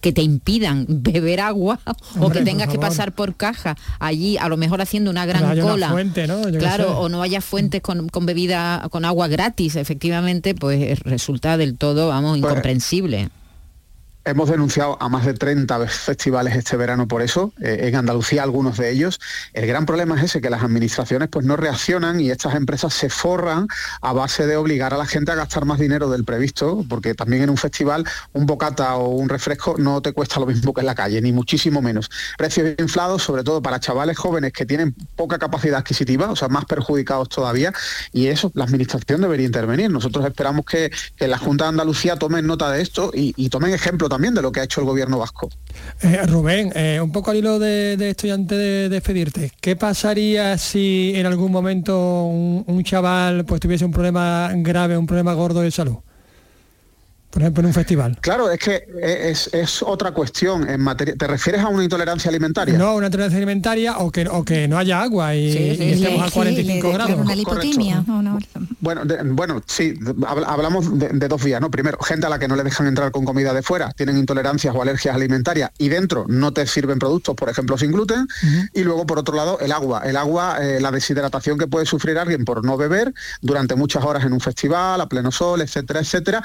que te impidan <laughs> beber agua o que tengas que pasar por caja allí, a lo mejor haciendo una gran no haya una cola. claro, o no haya fuentes con, con bebida, con agua gratis, efectivamente, pues resulta del todo, vamos, incomprensible. Hemos denunciado a más de 30 festivales este verano por eso, eh, en Andalucía algunos de ellos. El gran problema es ese, que las administraciones pues no reaccionan y estas empresas se forran a base de obligar a la gente a gastar más dinero del previsto, porque también en un festival un bocata o un refresco no te cuesta lo mismo que en la calle, ni muchísimo menos. Precios inflados, sobre todo para chavales jóvenes que tienen poca capacidad adquisitiva, o sea, más perjudicados todavía, y eso la administración debería intervenir. Nosotros esperamos que, que la Junta de Andalucía tomen nota de esto y, y tomen ejemplo también de lo que ha hecho el gobierno vasco. Eh, Rubén, eh, un poco al hilo de, de esto y antes de despedirte, ¿qué pasaría si en algún momento un, un chaval pues tuviese un problema grave, un problema gordo de salud? Por ejemplo, en un festival. Claro, es que es, es otra cuestión. En materia, ¿Te refieres a una intolerancia alimentaria? No, una intolerancia alimentaria o que, o que no haya agua y, y estemos a 45 grados. Una lipotimia. Bueno, de- bueno, sí, hablamos de, de dos vías, ¿no? Primero, gente a la que no le dejan entrar con comida de fuera, tienen intolerancias o alergias alimentarias y dentro no te sirven productos, por ejemplo, sin gluten. Y luego, por otro lado, el agua. El agua, eh, la deshidratación que puede sufrir alguien por no beber durante muchas horas en un festival, a pleno sol, etcétera, etcétera.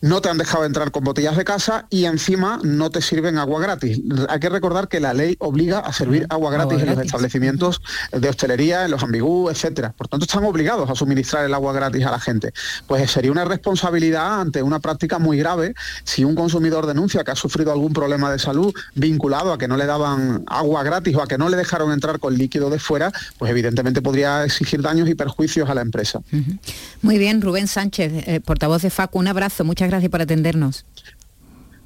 No te han dejado entrar con botellas de casa y encima no te sirven agua gratis. Hay que recordar que la ley obliga a servir agua gratis en los establecimientos de hostelería, en los ambigú, etcétera. Por tanto, están obligados a suministrar el agua gratis a la gente. Pues sería una responsabilidad ante una práctica muy grave si un consumidor denuncia que ha sufrido algún problema de salud vinculado a que no le daban agua gratis o a que no le dejaron entrar con líquido de fuera, pues evidentemente podría exigir daños y perjuicios a la empresa. Muy bien, Rubén Sánchez, eh, portavoz de FACU, un abrazo, muchas gracias por atendernos.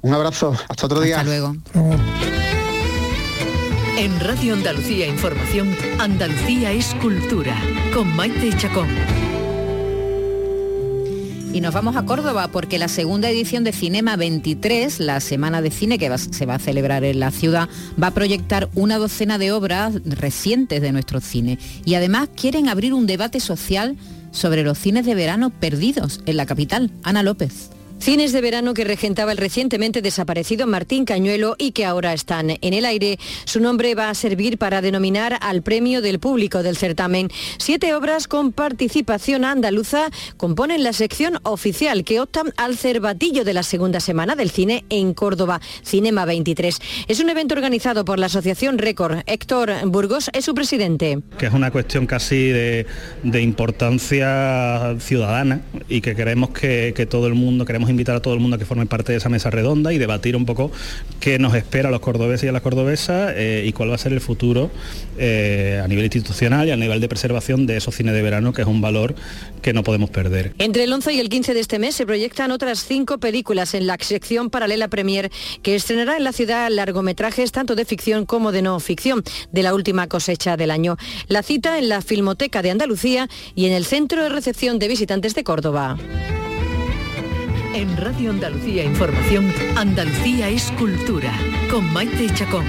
Un abrazo, hasta otro día. Hasta luego. En Radio Andalucía Información, Andalucía es cultura, con Maite Chacón. Y nos vamos a Córdoba porque la segunda edición de Cinema 23, la semana de cine que va- se va a celebrar en la ciudad, va a proyectar una docena de obras recientes de nuestro cine. Y además quieren abrir un debate social sobre los cines de verano perdidos en la capital. Ana López. Cines de verano que regentaba el recientemente desaparecido Martín Cañuelo y que ahora están en el aire. Su nombre va a servir para denominar al premio del público del certamen. Siete obras con participación andaluza componen la sección oficial que optan al cervatillo de la segunda semana del cine en Córdoba, Cinema 23. Es un evento organizado por la Asociación Récord. Héctor Burgos es su presidente. que es una cuestión casi de, importancia ciudadana y que queremos que, que todo el mundo, queremos invitar a todo el mundo a que forme parte de esa mesa redonda y debatir un poco qué nos espera a los cordobeses y a las cordobesas eh, y cuál va a ser el futuro eh, a nivel institucional y a nivel de preservación de esos cines de verano, que es un valor que no podemos perder. Entre el 11 y el 15 de este mes se proyectan otras cinco películas en la sección paralela Premier que estrenará en la ciudad largometrajes tanto de ficción como de no ficción de la última cosecha del año. La cita en la Filmoteca de Andalucía y en el Centro de Recepción de Visitantes de Córdoba. En Radio Andalucía Información, Andalucía es cultura, con Maite Chacón.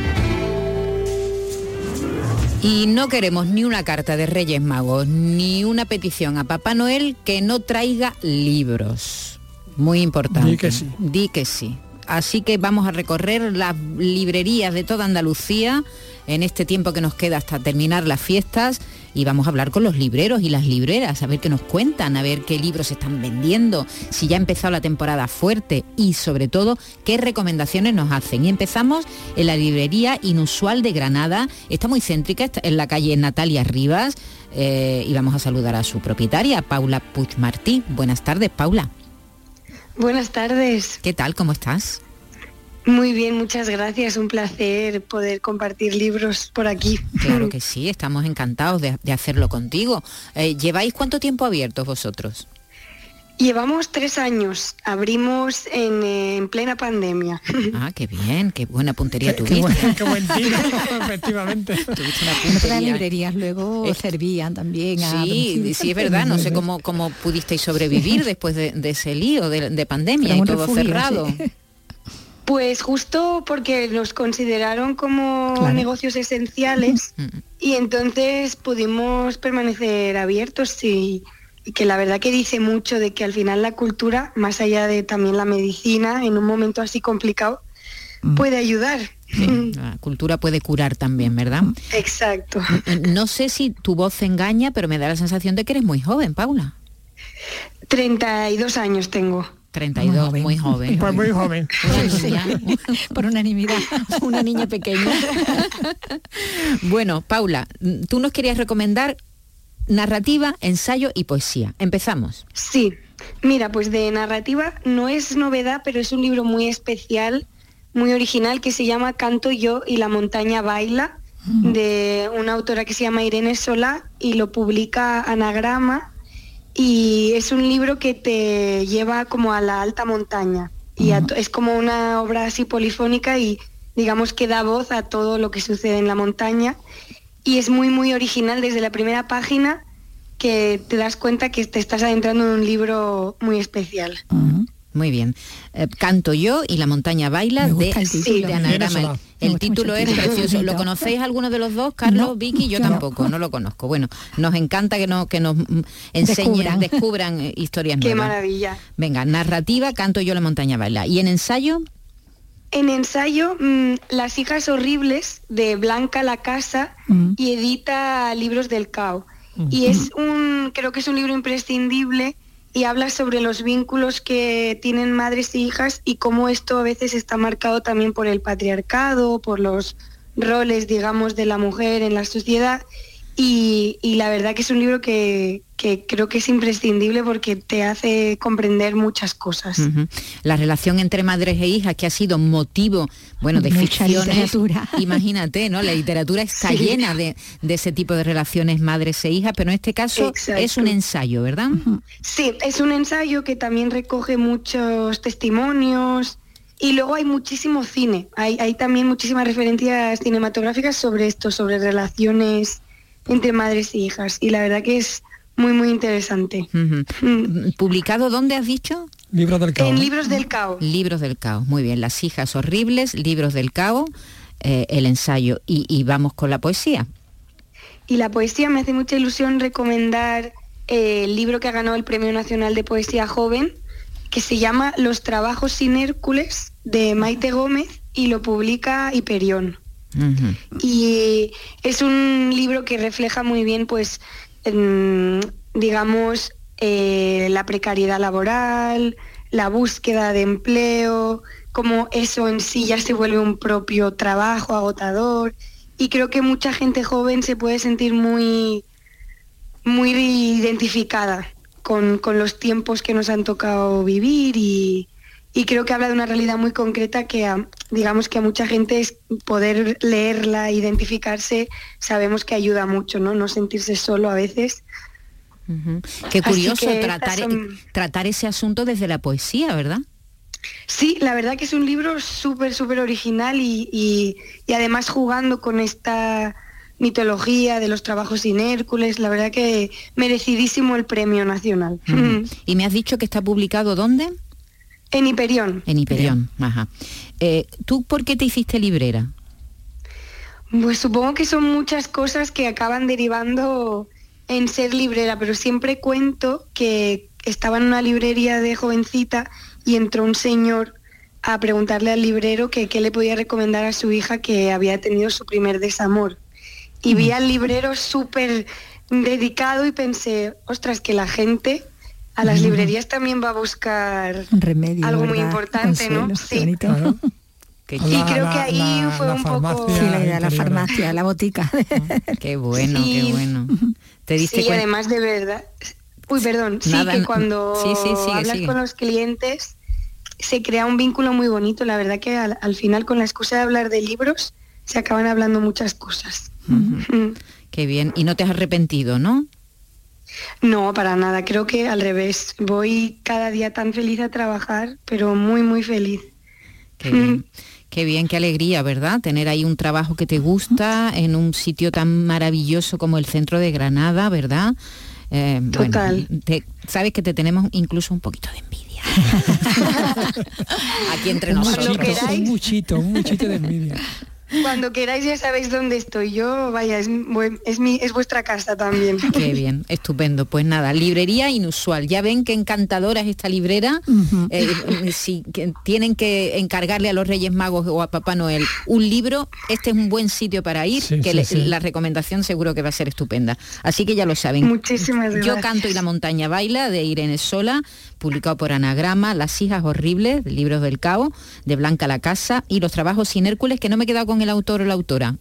Y no queremos ni una carta de Reyes Magos, ni una petición a Papá Noel que no traiga libros. Muy importante. Di que sí. Di que sí. Así que vamos a recorrer las librerías de toda Andalucía en este tiempo que nos queda hasta terminar las fiestas y vamos a hablar con los libreros y las libreras, a ver qué nos cuentan, a ver qué libros están vendiendo, si ya ha empezado la temporada fuerte y sobre todo qué recomendaciones nos hacen. Y empezamos en la librería Inusual de Granada, está muy céntrica, está en la calle Natalia Rivas eh, y vamos a saludar a su propietaria, Paula Puig Martí. Buenas tardes, Paula. Buenas tardes. ¿Qué tal? ¿Cómo estás? Muy bien, muchas gracias. Un placer poder compartir libros por aquí. Claro que sí, estamos encantados de, de hacerlo contigo. Eh, ¿Lleváis cuánto tiempo abiertos vosotros? Llevamos tres años. Abrimos en, eh, en plena pandemia. <laughs> Ah, qué bien, qué buena puntería Qué tuviste. buen, qué buen tiro, <laughs> efectivamente. Tuviste una Otras puntería. librerías luego servían también a Sí, sí, es verdad. No sé <laughs> cómo, cómo pudisteis sobrevivir después de, de ese lío de, de pandemia y todo refugio, cerrado. sí. Pues justo porque nos consideraron como Claro. negocios esenciales <laughs> y entonces pudimos permanecer abiertos y, y que la verdad que dice mucho de que al final la cultura, más allá de también la medicina, en un momento así complicado, puede ayudar. Sí, <laughs> la cultura puede curar también, ¿verdad? Exacto. No sé si tu voz engaña, pero me da la sensación de que eres muy joven, Paula. 32 años tengo. 32, muy joven. Pues muy joven. <laughs> Por unanimidad, una niña pequeña. Bueno, Paula, tú nos querías recomendar narrativa, ensayo y poesía. Empezamos. Sí, mira, pues de narrativa no es novedad, pero es un libro muy especial, muy original, que se llama Canto yo y la montaña baila, de una autora que se llama Irene Solá y lo publica Anagrama y es un libro que te lleva como a la alta montaña. Y a es como una obra así polifónica y digamos que da voz a todo lo que sucede en la montaña. Y es muy muy original. Desde la primera página que te das cuenta que te estás adentrando en un libro muy especial. Muy bien. Eh, canto yo y la montaña baila de, el título. de Anagrama. El, título es precioso. ¿Lo conocéis alguno de los dos? Carlos, No, Vicky, yo no. tampoco, no lo conozco. Bueno, nos encanta que, no, que nos mm, enseñen, Descubran. descubran, eh, historias Qué nuevas. maravilla. Venga, narrativa, canto yo la montaña baila. ¿Y en ensayo? En ensayo, mm, Las hijas horribles de Blanca La Casa Mm. y edita Libros del Cao. Y es un, creo que es un libro imprescindible y habla sobre los vínculos que tienen madres e hijas y cómo esto a veces está marcado también por el patriarcado, por los roles, digamos, de la mujer en la sociedad. Y, y la verdad que es un libro que, que creo que es imprescindible porque te hace comprender muchas cosas. La relación entre madres e hijas que ha sido motivo, bueno, de Mucha ficciones. literatura. <laughs> Imagínate, ¿no? La literatura está <laughs> Sí. llena de, de ese tipo de relaciones madres e hijas, pero en este caso Exacto. es un ensayo, ¿verdad? Sí, es un ensayo que también recoge muchos testimonios y luego hay muchísimo cine. Hay, hay también muchísimas referencias cinematográficas sobre esto, sobre relaciones entre madres e hijas. Y la verdad que es muy, muy interesante. Mm. ¿Publicado dónde has dicho? Libros del caos. En Libros del Cao. Libros del caos. Muy bien, Las hijas horribles, Libros del caos, eh, el ensayo. Y, y vamos con la poesía. Y la poesía me hace mucha ilusión recomendar eh, el libro que ha ganado el Premio Nacional de Poesía Joven, que se llama Los trabajos sin Hércules, de Maite Gómez, y lo publica Hiperión. Y es un libro que refleja muy bien, pues, em, digamos, eh, la precariedad laboral, la búsqueda de empleo, cómo eso en sí ya se vuelve un propio trabajo agotador. Y creo que mucha gente joven se puede sentir muy, muy identificada con, con los tiempos que nos han tocado vivir y, y creo que habla de una realidad muy concreta que a- digamos que a mucha gente es poder leerla, identificarse, sabemos que ayuda mucho, ¿no? No sentirse solo a veces. Qué curioso que tratar, estas son- tratar ese asunto desde la poesía, ¿verdad? Sí, la verdad que es un libro súper, súper original y, y- y además jugando con esta mitología de los trabajos sin Hércules, la verdad que merecidísimo el premio nacional. <laughs> Y me has dicho que está publicado ¿dónde? En Hiperión. En Hiperión, ajá. Eh, ¿Tú por qué te hiciste librera? Pues supongo que son muchas cosas que acaban derivando en ser librera, pero siempre cuento que estaba en una librería de jovencita y entró un señor a preguntarle al librero que qué le podía recomendar a su hija que había tenido su primer desamor. Y vi al librero súper dedicado y pensé, ostras, que la gente a las librerías también va a buscar Un remedio. algo muy importante, ¿no? Consuelo, Sí. bonito. Y creo que ahí fue un poco... Sí, la idea, la farmacia, la botica. Qué bueno, Sí. qué bueno. ¿Te diste Sí, además de verdad. Uy, perdón. Sí, Nada, que n- cuando sí, sí, sigue, hablas sigue. con los clientes se crea un vínculo muy bonito. La verdad que al, al final con la excusa de hablar de libros se acaban hablando muchas cosas. Mm. Qué bien. Y no te has arrepentido, ¿no? No, para nada. Creo que al revés. Voy cada día tan feliz a trabajar, pero muy, muy feliz. Qué bien. Qué bien, qué alegría, ¿verdad? Tener ahí un trabajo que te gusta en un sitio tan maravilloso como el centro de Granada, ¿verdad? Eh, bueno, Total. te- sabes que te tenemos incluso un poquito de envidia. <laughs> Aquí entre nosotros. un muchito, un muchito de envidia. Cuando queráis ya sabéis dónde estoy yo. Vaya, es, es, mi, es vuestra casa también. <laughs> Qué bien, estupendo. Pues nada, librería inusual. Ya ven qué encantadora es esta librera. Eh, eh, si que tienen que encargarle a los Reyes Magos o a Papá Noel un libro, este es un buen sitio para ir, Sí, que sí, le- sí. la recomendación seguro que va a ser estupenda. Así que ya lo saben. Muchísimas Yo gracias. canto y la montaña baila de Irene Sola, publicado por Anagrama, Las hijas horribles, de Libros del Cabo, de Blanca la Casa y Los trabajos sin Hércules, que no me he quedado con el autor o la autora.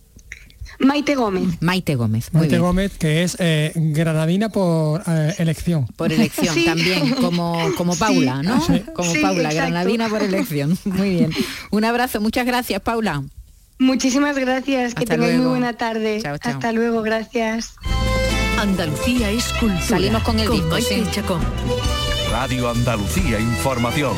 Maite Gómez. Maite Gómez. Muy Maite bien. Gómez, que es eh, granadina por eh, elección. Por elección Sí. también, como, como Paula, ¿no? Sí. Como Sí, Paula, exacto. granadina por elección. <laughs> Muy bien. Un abrazo, muchas gracias, Paula. Muchísimas gracias. Que tengáis muy buena tarde. Chao, chao. Hasta luego. Gracias. Andalucía es cultura. Salimos con el disco, Maite sí. Chacón. Radio Andalucía Información.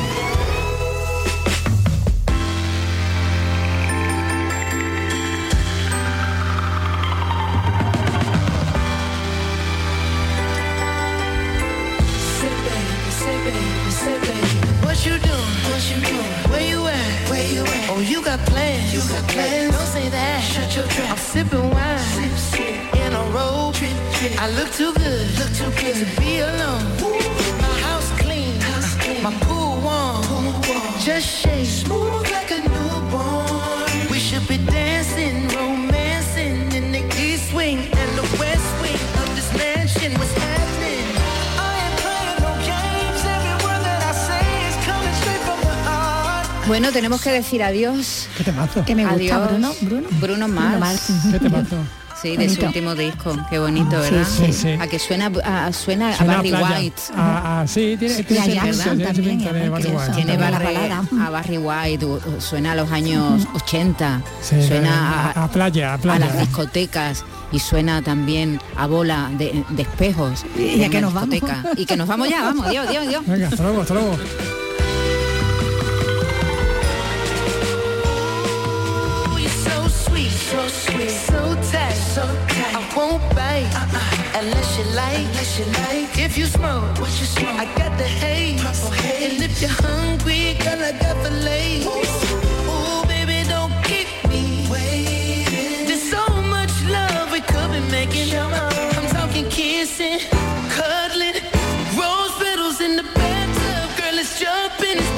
What you doing? Where you at? Where you at? Oh, you got plans. You got plans. Don't say that. Shut your trap. I'm sipping wine. Sip, sip. In a robe. Trip, trip. I look too good. Look too good to be alone. My house clean. House clean. My pool warm. Pool warm. Just shake. Smooth like a newborn. Bueno, tenemos que decir adiós. ¿Qué temazo? Que me gusta, Adiós. Bruno. Bruno. Bruno Mars. Mars. ¿Qué temazo? Sí, de su Bonito. último disco. Qué bonito, ¿verdad? sí, sí. A que suena, a, suena, Suena a Barry playa. White. Ah, ah, sí, tiene, tiene a tiene eso. Tiene Barry- balada. a Barry White, suena a los años 80, Sí, suena a, a playa, a a playa. las discotecas y suena también a bola de, de espejos Y a en que nos vamos. discoteca. Y que nos vamos ya, vamos, Dios, Dios, Dios. Venga, hasta luego, hasta luego. so sweet, so tight, so tight. I won't bite uh-uh. unless you like, unless you like. If you smoke, what you smoke? I got the haze. Purple haze. And if you're hungry, girl, I got the lace. Ooh. Baby, don't keep me waiting. There's so much love we could be making. I'm talking kissing, cuddling, rose petals in the bathtub, girl, let's it's jumping.